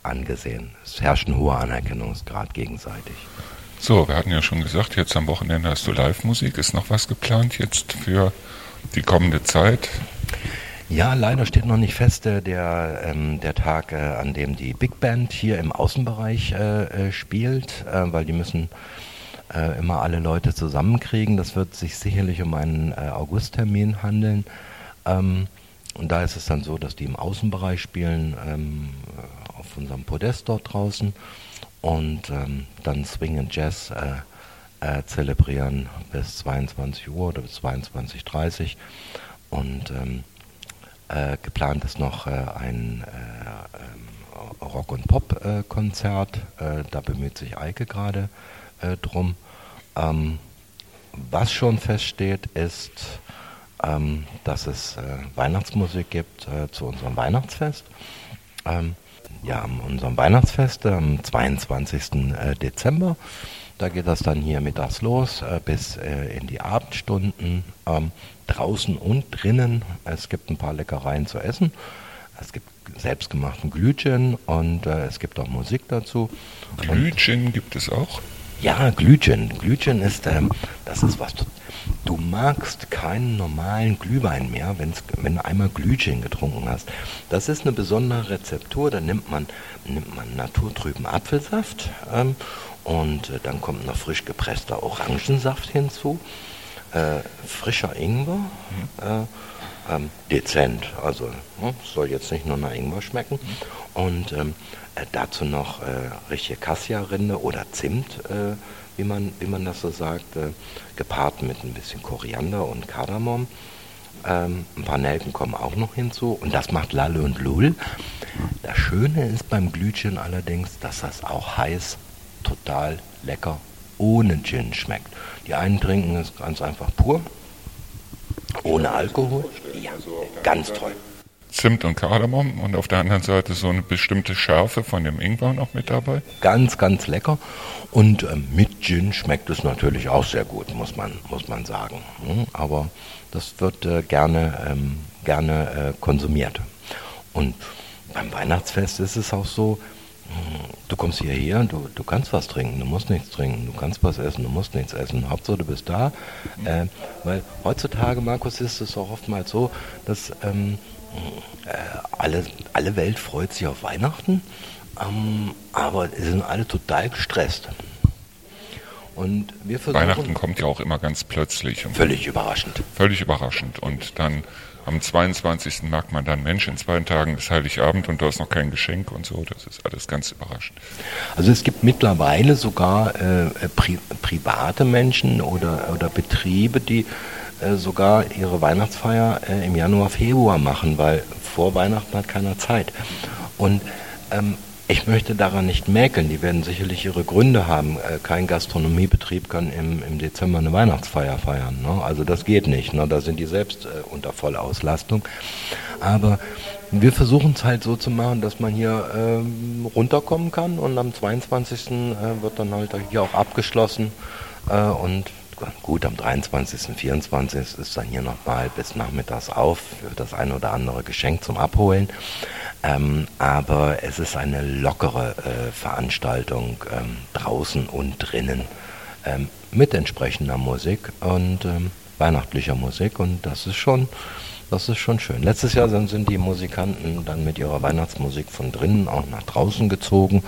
B: angesehen. Es herrscht ein hoher Anerkennungsgrad gegenseitig.
A: So, wir hatten ja schon gesagt, jetzt am Wochenende hast du Live-Musik. Ist noch was geplant jetzt für die kommende Zeit?
B: Ja, leider steht noch nicht fest äh, der, ähm, der Tag, äh, an dem die Big Band hier im Außenbereich äh, äh spielt, äh, weil die müssen äh, immer alle Leute zusammenkriegen. Das wird sich sicherlich um einen Augusttermin handeln. Ähm, und da ist es dann so, dass die im Außenbereich spielen, ähm, auf unserem Podest dort draußen und ähm, dann Swing and Jazz äh, äh, zelebrieren bis 22 Uhr oder bis 22.30 Uhr. Und ähm, äh, geplant ist noch äh, ein äh, ähm, Rock- und Pop-Konzert. Äh, da bemüht sich Eike gerade drum. Ähm, was schon feststeht, ist, ähm, dass es Weihnachtsmusik gibt zu unserem Weihnachtsfest. Ja, an unserem Weihnachtsfest am 22. Äh, Dezember. Da geht das dann hier mittags los äh, bis äh, in die Abendstunden, ähm, draußen und drinnen. Es gibt ein paar Leckereien zu essen. Es gibt selbstgemachten Glühgin und es gibt auch Musik dazu.
A: Glühgin gibt es auch?
B: Ja, Glühgin. Glühgin ist, ähm, das ist was Du magst keinen normalen Glühwein mehr, wenn's, wenn du einmal Glühgin getrunken hast. Das ist eine besondere Rezeptur. Da nimmt man, nimmt man naturtrüben Apfelsaft ähm, und äh, dann kommt noch frisch gepresster Orangensaft hinzu, äh, frischer Ingwer, äh, ähm, dezent, also ne, soll jetzt nicht nur nach Ingwer schmecken. Und ähm, äh, dazu noch äh, richtige Cassia-Rinde oder Zimt äh, wie man, wie man das so sagt, äh, gepaart mit ein bisschen Koriander und Kardamom. Ähm, ein paar Nelken kommen auch noch hinzu und das macht Lalle und Lul. Das Schöne ist beim Glühgin allerdings, dass das auch heiß, total lecker ohne Gin schmeckt. Die einen trinken es ganz einfach pur, ohne Alkohol. Ja, ganz toll.
A: Zimt und Kardamom und auf der anderen Seite so eine bestimmte Schärfe von dem Ingwer noch mit dabei.
B: Ganz, ganz lecker. Und äh, mit Gin schmeckt es natürlich auch sehr gut, muss man, muss man sagen. Hm, aber das wird äh, gerne, ähm, gerne äh, konsumiert. Und beim Weihnachtsfest ist es auch so, hm, du kommst hierher, du, du kannst was trinken, du musst nichts trinken, du kannst was essen, du musst nichts essen. Hauptsache du bist da. Äh, weil heutzutage, Markus, ist es auch oftmals so, dass ähm, äh, alle, alle Welt freut sich auf Weihnachten ähm, aber sie sind alle total gestresst.
A: Und wir versuchen, Weihnachten kommt ja auch immer ganz plötzlich.
B: Völlig überraschend.
A: Völlig überraschend. Und dann am 22. merkt man dann, Mensch, in zwei Tagen ist Heiligabend und du hast noch kein Geschenk und so. Das ist alles ganz überraschend.
B: Also es gibt mittlerweile sogar äh, pri private Menschen oder, oder Betriebe, die äh, sogar ihre Weihnachtsfeier äh, im Januar, Februar machen, weil vor Weihnachten hat keiner Zeit. Und ähm, ich möchte daran nicht mäkeln. Die werden sicherlich ihre Gründe haben. Äh, kein Gastronomiebetrieb kann im, im Dezember eine Weihnachtsfeier feiern. Ne? Also das geht nicht. Ne? Da sind die selbst äh, unter Vollauslastung. Aber wir versuchen es halt so zu machen, dass man hier ähm, runterkommen kann und am 22. Äh, wird dann halt hier auch abgeschlossen und gut, am 23., 24. ist dann hier nochmal bis nachmittags auf für das ein oder andere Geschenk zum Abholen. Ähm, aber es ist eine lockere äh, Veranstaltung ähm, draußen und drinnen ähm, mit entsprechender Musik und ähm, weihnachtlicher Musik und das ist schon das ist schon schön. Letztes Jahr sind, sind die Musikanten dann mit ihrer Weihnachtsmusik von drinnen auch nach draußen gezogen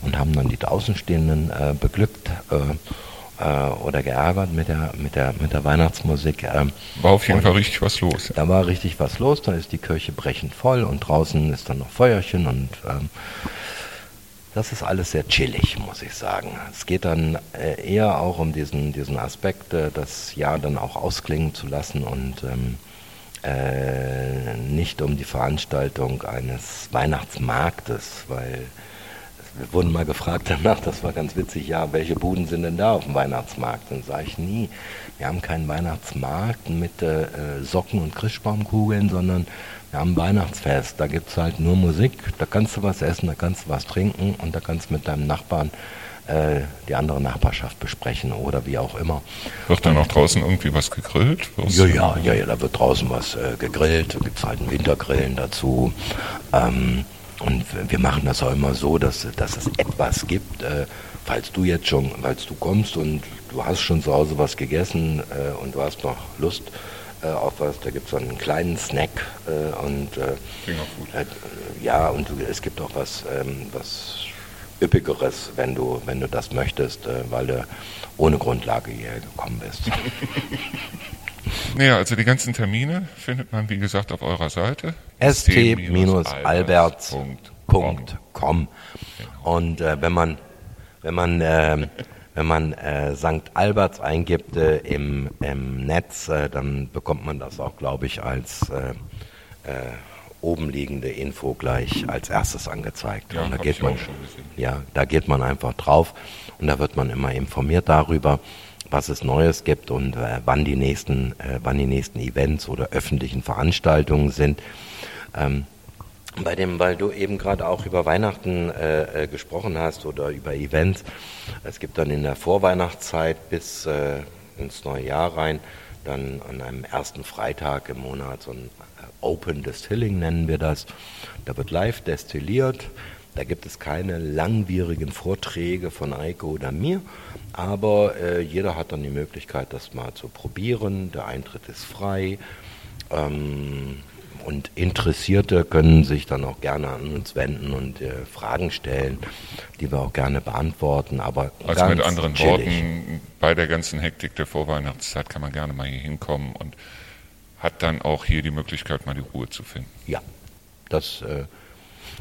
B: und haben dann die Draußenstehenden äh, beglückt. Äh, oder geärgert mit der, mit der, mit der Weihnachtsmusik. Ähm,
A: war auf jeden Fall richtig was los.
B: Da war richtig was los, da ist die Kirche brechend voll und draußen ist dann noch Feuerchen und ähm, das ist alles sehr chillig, muss ich sagen. Es geht dann äh, eher auch um diesen, diesen Aspekt, äh, das Jahr dann auch ausklingen zu lassen und ähm, äh, nicht um die Veranstaltung eines Weihnachtsmarktes, weil wir wurden mal gefragt danach, das war ganz witzig, ja, welche Buden sind denn da auf dem Weihnachtsmarkt? Dann sage ich nie, wir haben keinen Weihnachtsmarkt mit äh, Socken und Christbaumkugeln, sondern wir haben ein Weihnachtsfest. Da gibt es halt nur Musik, da kannst du was essen, da kannst du was trinken und da kannst du mit deinem Nachbarn äh, die andere Nachbarschaft besprechen oder wie auch immer.
A: Wird dann auch draußen irgendwie was gegrillt?
B: Ja, ja, ja, ja, da wird draußen was äh, gegrillt, da gibt es halt einen Wintergrillen dazu. Ähm, und wir machen das auch immer so, dass, dass es etwas gibt, äh, falls du jetzt schon, falls du kommst und du hast schon zu Hause was gegessen äh, und du hast noch Lust äh, auf was, da gibt es so einen kleinen Snack äh, und äh, äh, ja, und es gibt auch was, ähm, was Üppigeres, wenn du, wenn du das möchtest, weil du ohne Grundlage hierher gekommen bist.
A: Naja, also die ganzen Termine findet man, wie gesagt, auf eurer Seite.
B: st-alberts.com. Und äh, wenn man, wenn man, äh, wenn man äh, St. Alberts eingibt äh, im, im Netz, äh, dann bekommt man das auch, glaube ich, als äh, oben liegende Info gleich als erstes angezeigt.
A: Ja,
B: und da geht man, ja, da geht man einfach drauf und da wird man immer informiert darüber was es Neues gibt und äh, wann, die nächsten, äh, wann die nächsten Events oder öffentlichen Veranstaltungen sind. Ähm, bei dem, weil du eben gerade auch über Weihnachten äh, äh, gesprochen hast oder über Events. Es gibt dann in der Vorweihnachtszeit bis äh, ins neue Jahr rein dann an einem ersten Freitag im Monat so ein äh, Open Distilling nennen wir das. Da wird live destilliert. Da gibt es keine langwierigen Vorträge von Eiko oder mir, aber äh, jeder hat dann die Möglichkeit, das mal zu probieren. Der Eintritt ist frei. Ähm, und Interessierte können sich dann auch gerne an uns wenden und äh, Fragen stellen, die wir auch gerne beantworten. Aber
A: also mit anderen chillig. Worten, bei der ganzen Hektik der Vorweihnachtszeit kann man gerne mal hier hinkommen und hat dann auch hier die Möglichkeit, mal die Ruhe zu finden.
B: Ja, das äh,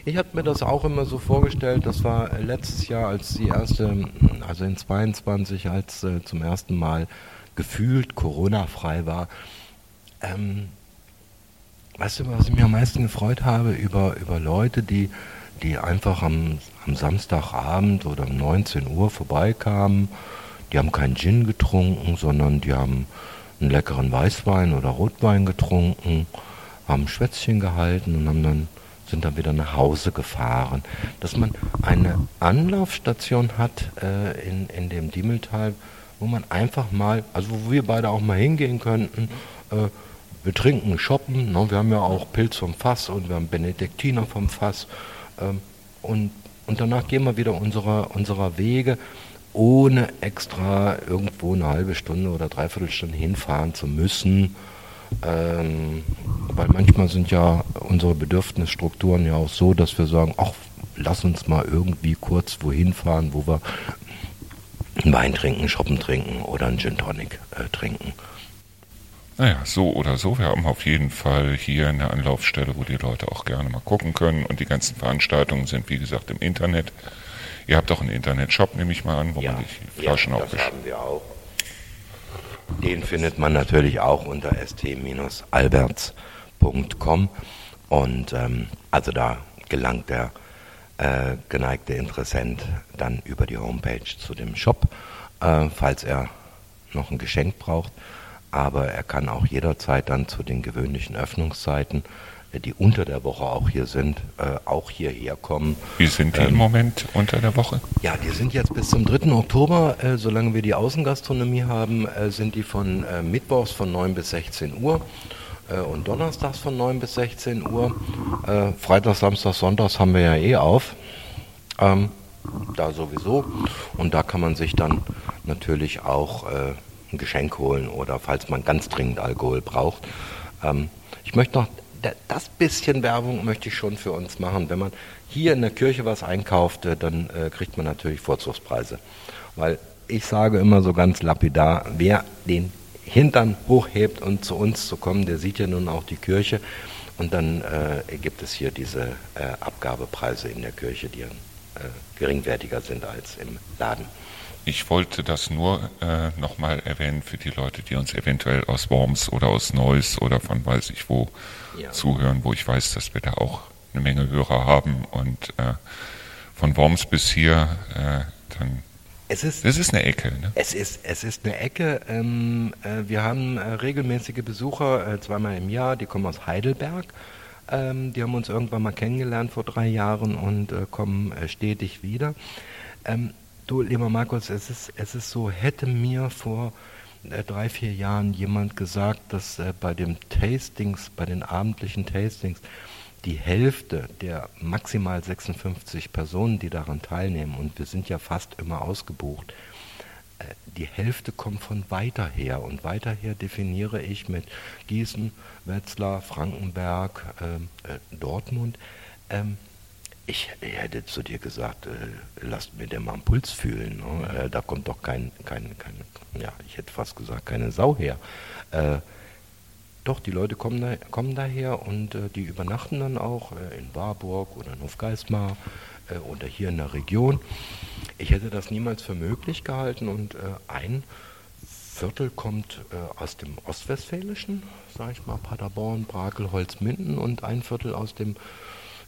B: ich habe mir das auch immer so vorgestellt, das war letztes Jahr, als die erste, also in 22, als äh, zum ersten Mal gefühlt Corona-frei war. Ähm, weißt du, was ich mir am meisten gefreut habe? Über, über Leute, die, die einfach am, am Samstagabend oder um 19 Uhr vorbeikamen. Die haben keinen Gin getrunken, sondern die haben einen leckeren Weißwein oder Rotwein getrunken, haben Schwätzchen gehalten und haben dann sind dann wieder nach Hause gefahren. Dass man eine Anlaufstation hat äh, in, in dem Diemeltal, wo man einfach mal, also wo wir beide auch mal hingehen könnten, äh, wir trinken, shoppen, ne? wir haben ja auch Pilz vom Fass und wir haben Benediktiner vom Fass ähm, und, und danach gehen wir wieder unserer, unserer Wege, ohne extra irgendwo eine halbe Stunde oder dreiviertel Stunde hinfahren zu müssen. Ähm, weil manchmal sind ja unsere Bedürfnisstrukturen ja auch so, dass wir sagen, ach, lass uns mal irgendwie kurz wohin fahren, wo wir einen Wein trinken, Shoppen trinken oder einen Gin Tonic äh, trinken.
A: Naja, so oder so. Wir haben auf jeden Fall hier eine Anlaufstelle, wo die Leute auch gerne mal gucken können. Und die ganzen Veranstaltungen sind, wie gesagt, im Internet. Ihr habt auch einen Internetshop, nehme ich mal an, wo
B: ja,
A: man die Flaschen
B: ja,
A: auch
B: das haben wir auch. Den findet man natürlich auch unter st-alberts.com und ähm, also da gelangt der äh, geneigte Interessent dann über die Homepage zu dem Shop, äh, falls er noch ein Geschenk braucht. Aber er kann auch jederzeit dann zu den gewöhnlichen Öffnungszeiten die unter der Woche auch hier sind, äh, auch hierher kommen.
A: Wie sind die ähm, im Moment unter der Woche?
B: Ja, die sind jetzt bis zum 3. Oktober, äh, solange wir die Außengastronomie haben, äh, sind die von äh, Mittwochs von 9 bis 16 Uhr äh, und Donnerstags von 9 bis 16 Uhr. Äh, Freitags, Samstags, Sonntags haben wir ja eh auf. Ähm, da sowieso. Und da kann man sich dann natürlich auch ein Geschenk holen oder falls man ganz dringend Alkohol braucht. Ähm, ich möchte noch das bisschen Werbung möchte ich schon für uns machen. Wenn man hier in der Kirche was einkauft, äh, dann äh, kriegt man natürlich Vorzugspreise. Weil ich sage immer so ganz lapidar, wer den Hintern hochhebt und zu uns zu kommen, der sieht ja nun auch die Kirche. Und dann äh, gibt es hier diese äh, Abgabepreise in der Kirche, die äh, geringwertiger sind als im Laden.
A: Ich wollte das nur äh, nochmal erwähnen für die Leute, die uns eventuell aus Worms oder aus Neuss oder von weiß ich wo ja. zuhören, wo ich weiß, dass wir da auch eine Menge Hörer haben und äh, von Worms bis hier, äh, dann
B: es ist,
A: das ist eine Ecke. Ne?
B: Es, ist, es ist eine Ecke. Ähm, äh, wir haben äh, regelmäßige Besucher, äh, zweimal im Jahr, die kommen aus Heidelberg. Ähm, die haben uns irgendwann mal kennengelernt vor drei Jahren und äh, kommen stetig wieder. Ähm, du, lieber Markus, es ist, es ist so, hätte mir vor drei, vier Jahren jemand gesagt, dass bei den Tastings, bei den abendlichen Tastings, die Hälfte der maximal 56 Personen, die daran teilnehmen, und wir sind ja fast immer ausgebucht, äh, die Hälfte kommt von weiter her. Und weiter her definiere ich mit Gießen, Wetzlar, Frankenberg, äh, äh, Dortmund. Ähm, ich hätte zu dir gesagt, äh, lasst mir den mal einen Puls fühlen. Ne? Äh, da kommt doch kein, kein, kein, ja, ich hätte fast gesagt, keine Sau her. Äh, doch, die Leute kommen, da, kommen daher und äh, die übernachten dann auch äh, in Warburg oder in Hofgeismar äh, oder hier in der Region. Ich hätte das niemals für möglich gehalten und ein Viertel kommt äh, aus dem Ostwestfälischen, sage ich mal, Paderborn, Brakel, Holzminden und ein Viertel aus dem,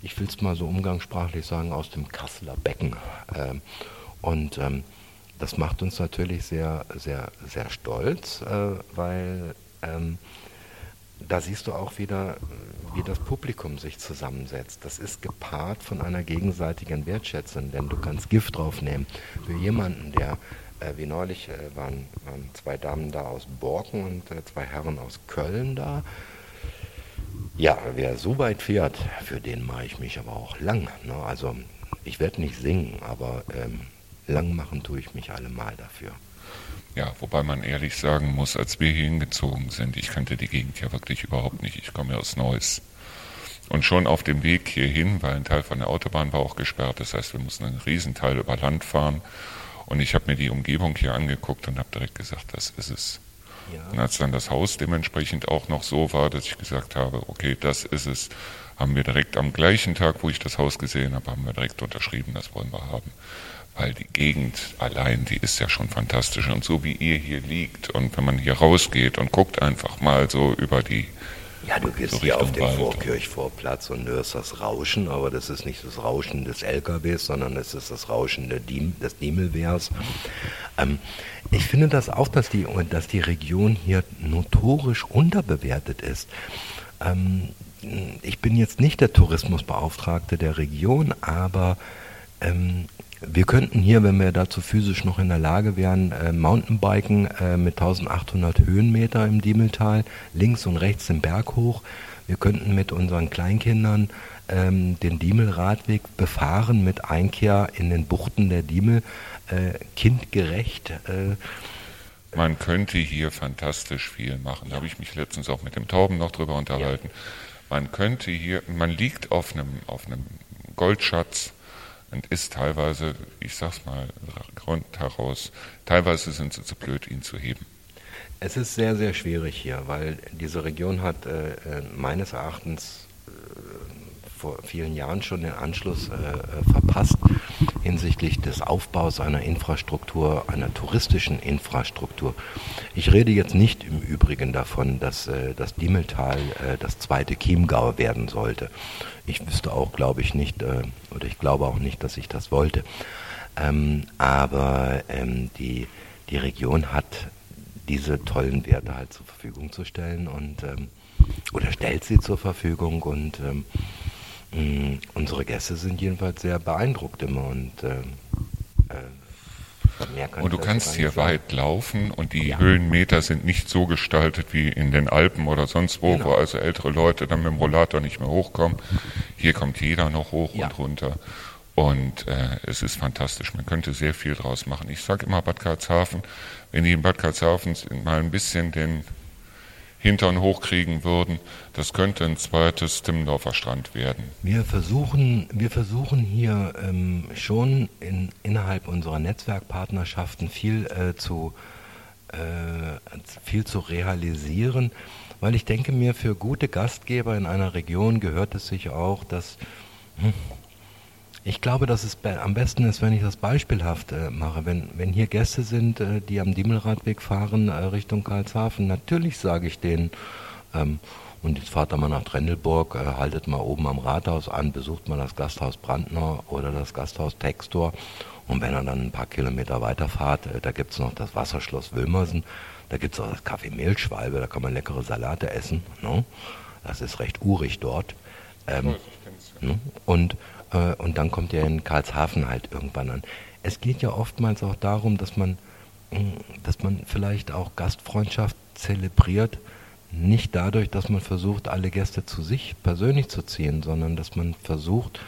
B: ich will es mal so umgangssprachlich sagen, aus dem Kasseler Becken. Ähm, und ähm, das macht uns natürlich sehr, sehr, sehr stolz, äh, weil ähm, da siehst du auch wieder, wie das Publikum sich zusammensetzt. Das ist gepaart von einer gegenseitigen Wertschätzung, denn du kannst Gift draufnehmen. Für jemanden, der, äh, wie neulich äh, waren, waren, zwei Damen da aus Borken und äh, zwei Herren aus Köln da. Ja, wer so weit fährt, für den mache ich mich aber auch lang. Ne? Also ich werde nicht singen, aber ähm, lang machen tue ich mich allemal dafür.
A: Ja, wobei man ehrlich sagen muss, als wir hier hingezogen sind, ich kannte die Gegend ja wirklich überhaupt nicht. Ich komme ja aus Neuss. Und schon auf dem Weg hierhin, weil ein Teil von der Autobahn war auch gesperrt, das heißt, wir mussten einen Riesenteil über Land fahren. Und ich habe mir die Umgebung hier angeguckt und habe direkt gesagt, das ist es. Ja. Und als dann das Haus dementsprechend auch noch so war, dass ich gesagt habe, okay, das ist es, haben wir direkt am gleichen Tag, wo ich das Haus gesehen habe, haben wir direkt unterschrieben, das wollen wir haben weil die Gegend allein, die ist ja schon fantastisch. Und so wie ihr hier liegt und wenn man hier rausgeht und guckt einfach mal so über die
B: ja, du gehst so hier auf den Vorkirchvorplatz und hörst das Rauschen, aber das ist nicht das Rauschen des LKWs, sondern es ist das Rauschen Diem, des Diemelwehrs. Ähm, ich finde das auch, dass die, dass die Region hier notorisch unterbewertet ist. Ähm, ich bin jetzt nicht der Tourismusbeauftragte der Region, aber ähm, wir könnten hier, wenn wir dazu physisch noch in der Lage wären, äh, Mountainbiken äh, mit 1800 Höhenmeter im Diemeltal, links und rechts den Berg hoch. Wir könnten mit unseren Kleinkindern ähm, den Diemelradweg befahren mit Einkehr in den Buchten der Diemel, äh, kindgerecht. Äh,
A: man könnte hier fantastisch viel machen. Da habe ich mich letztens auch mit dem Tauben noch drüber unterhalten. Ja. Man könnte hier, man liegt auf einem, auf einem Goldschatz und ist teilweise, ich sag's mal Grund heraus, teilweise sind sie zu blöd, ihn zu heben.
B: Es ist sehr, sehr schwierig hier, weil diese Region hat äh, äh meines Erachtens vor vielen Jahren schon den Anschluss äh, äh, verpasst hinsichtlich des Aufbaus einer Infrastruktur, einer touristischen Infrastruktur. Ich rede jetzt nicht im Übrigen davon, dass äh, das Diemeltal äh, das zweite Chiemgau werden sollte. Ich wüsste auch, glaube ich, nicht, äh, oder ich glaube auch nicht, dass ich das wollte. Ähm, aber ähm, die, die Region hat diese tollen Werte halt zur Verfügung zu stellen und ähm, oder stellt sie zur Verfügung und ähm, Mm, unsere Gäste sind jedenfalls sehr beeindruckt immer und äh,
A: äh, und du kannst hier sagen. weit laufen und die ja. Höhenmeter sind nicht so gestaltet wie in den Alpen oder sonst wo, genau. wo also ältere Leute dann mit dem Rollator nicht mehr hochkommen. Hier kommt jeder noch hoch ja. und runter. Und äh, es ist fantastisch. Man könnte sehr viel draus machen. Ich sage immer Bad Karlshafen, wenn die in Bad Karlshafen mal ein bisschen den Hintern hochkriegen würden. Das könnte ein zweites Timmendorfer Strand werden.
B: Wir versuchen, wir versuchen hier ähm, schon in, innerhalb unserer Netzwerkpartnerschaften viel, äh, zu, äh, viel zu realisieren, weil ich denke mir, für gute Gastgeber in einer Region gehört es sich auch, dass hm, Ich glaube, dass es am besten ist, wenn ich das beispielhaft äh, mache. Wenn, wenn hier Gäste sind, äh, die am Diemelradweg fahren äh, Richtung Karlshafen, natürlich sage ich denen, ähm, und jetzt fahrt ihr mal nach Trendelburg, äh, haltet mal oben am Rathaus an, besucht mal das Gasthaus Brandner oder das Gasthaus Textor. Und wenn ihr dann ein paar Kilometer weiterfahrt, äh, da gibt es noch das Wasserschloss Wilmersen, da gibt es auch das Café Mehlschwalbe, da kann man leckere Salate essen. Ne? Das ist recht urig dort. Ähm, ne? und, äh, und dann kommt ihr in Karlshafen halt irgendwann an. Es geht ja oftmals auch darum, dass man, dass man vielleicht auch Gastfreundschaft zelebriert, nicht dadurch, dass man versucht, alle Gäste zu sich persönlich zu ziehen, sondern dass man versucht,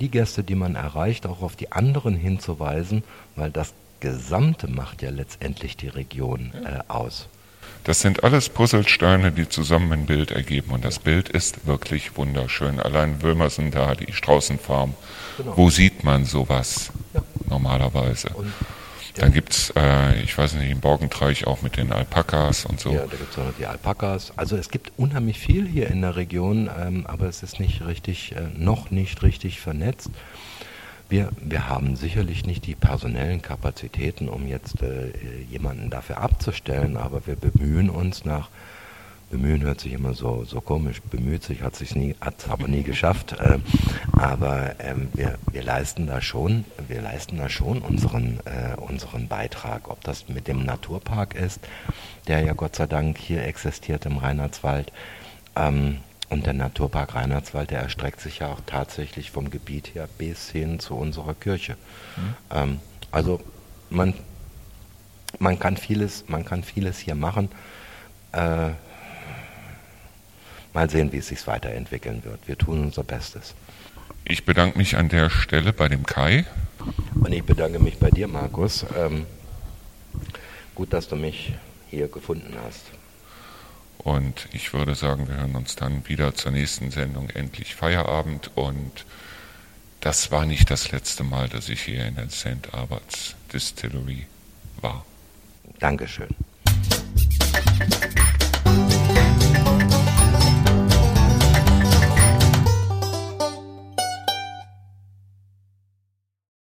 B: die Gäste, die man erreicht, auch auf die anderen hinzuweisen, weil das Gesamte macht ja letztendlich die Region äh, aus.
A: Das sind alles Puzzlesteine, die zusammen ein Bild ergeben. Und das Bild ist wirklich wunderschön. Allein Wilmersen da, die Straußenfarm. Genau. Wo sieht man sowas ja. normalerweise? Und dann gibt es, äh, ich weiß nicht, im Borgentreich auch mit den Alpakas und so.
B: Ja, da gibt es auch noch die Alpakas. Also es gibt unheimlich viel hier in der Region, ähm, aber es ist nicht richtig, äh, noch nicht richtig vernetzt. Wir, wir haben sicherlich nicht die personellen Kapazitäten, um jetzt äh, jemanden dafür abzustellen, aber wir bemühen uns nach Bemühen hört sich immer so, so komisch, bemüht sich, hat es nie, aber nie geschafft. Äh, aber ähm, wir, wir leisten da schon, wir leisten da schon unseren, äh, unseren Beitrag. Ob das mit dem Naturpark ist, der ja Gott sei Dank hier existiert im Rheinlandswald. Ähm, und der Naturpark Rheinlandswald, der erstreckt sich ja auch tatsächlich vom Gebiet her bis hin zu unserer Kirche. Mhm. Ähm, also man, man kann vieles, man kann vieles hier machen. Äh, mal sehen, wie es sich weiterentwickeln wird. Wir tun unser Bestes.
A: Ich bedanke mich an der Stelle bei dem Kai.
B: Und ich bedanke mich bei dir, Markus. Ähm, gut, dass du mich hier gefunden hast.
A: Und ich würde sagen, wir hören uns dann wieder zur nächsten Sendung Endlich Feierabend. Und das war nicht das letzte Mal, dass ich hier in der St. Alberts Distillery war.
B: Dankeschön.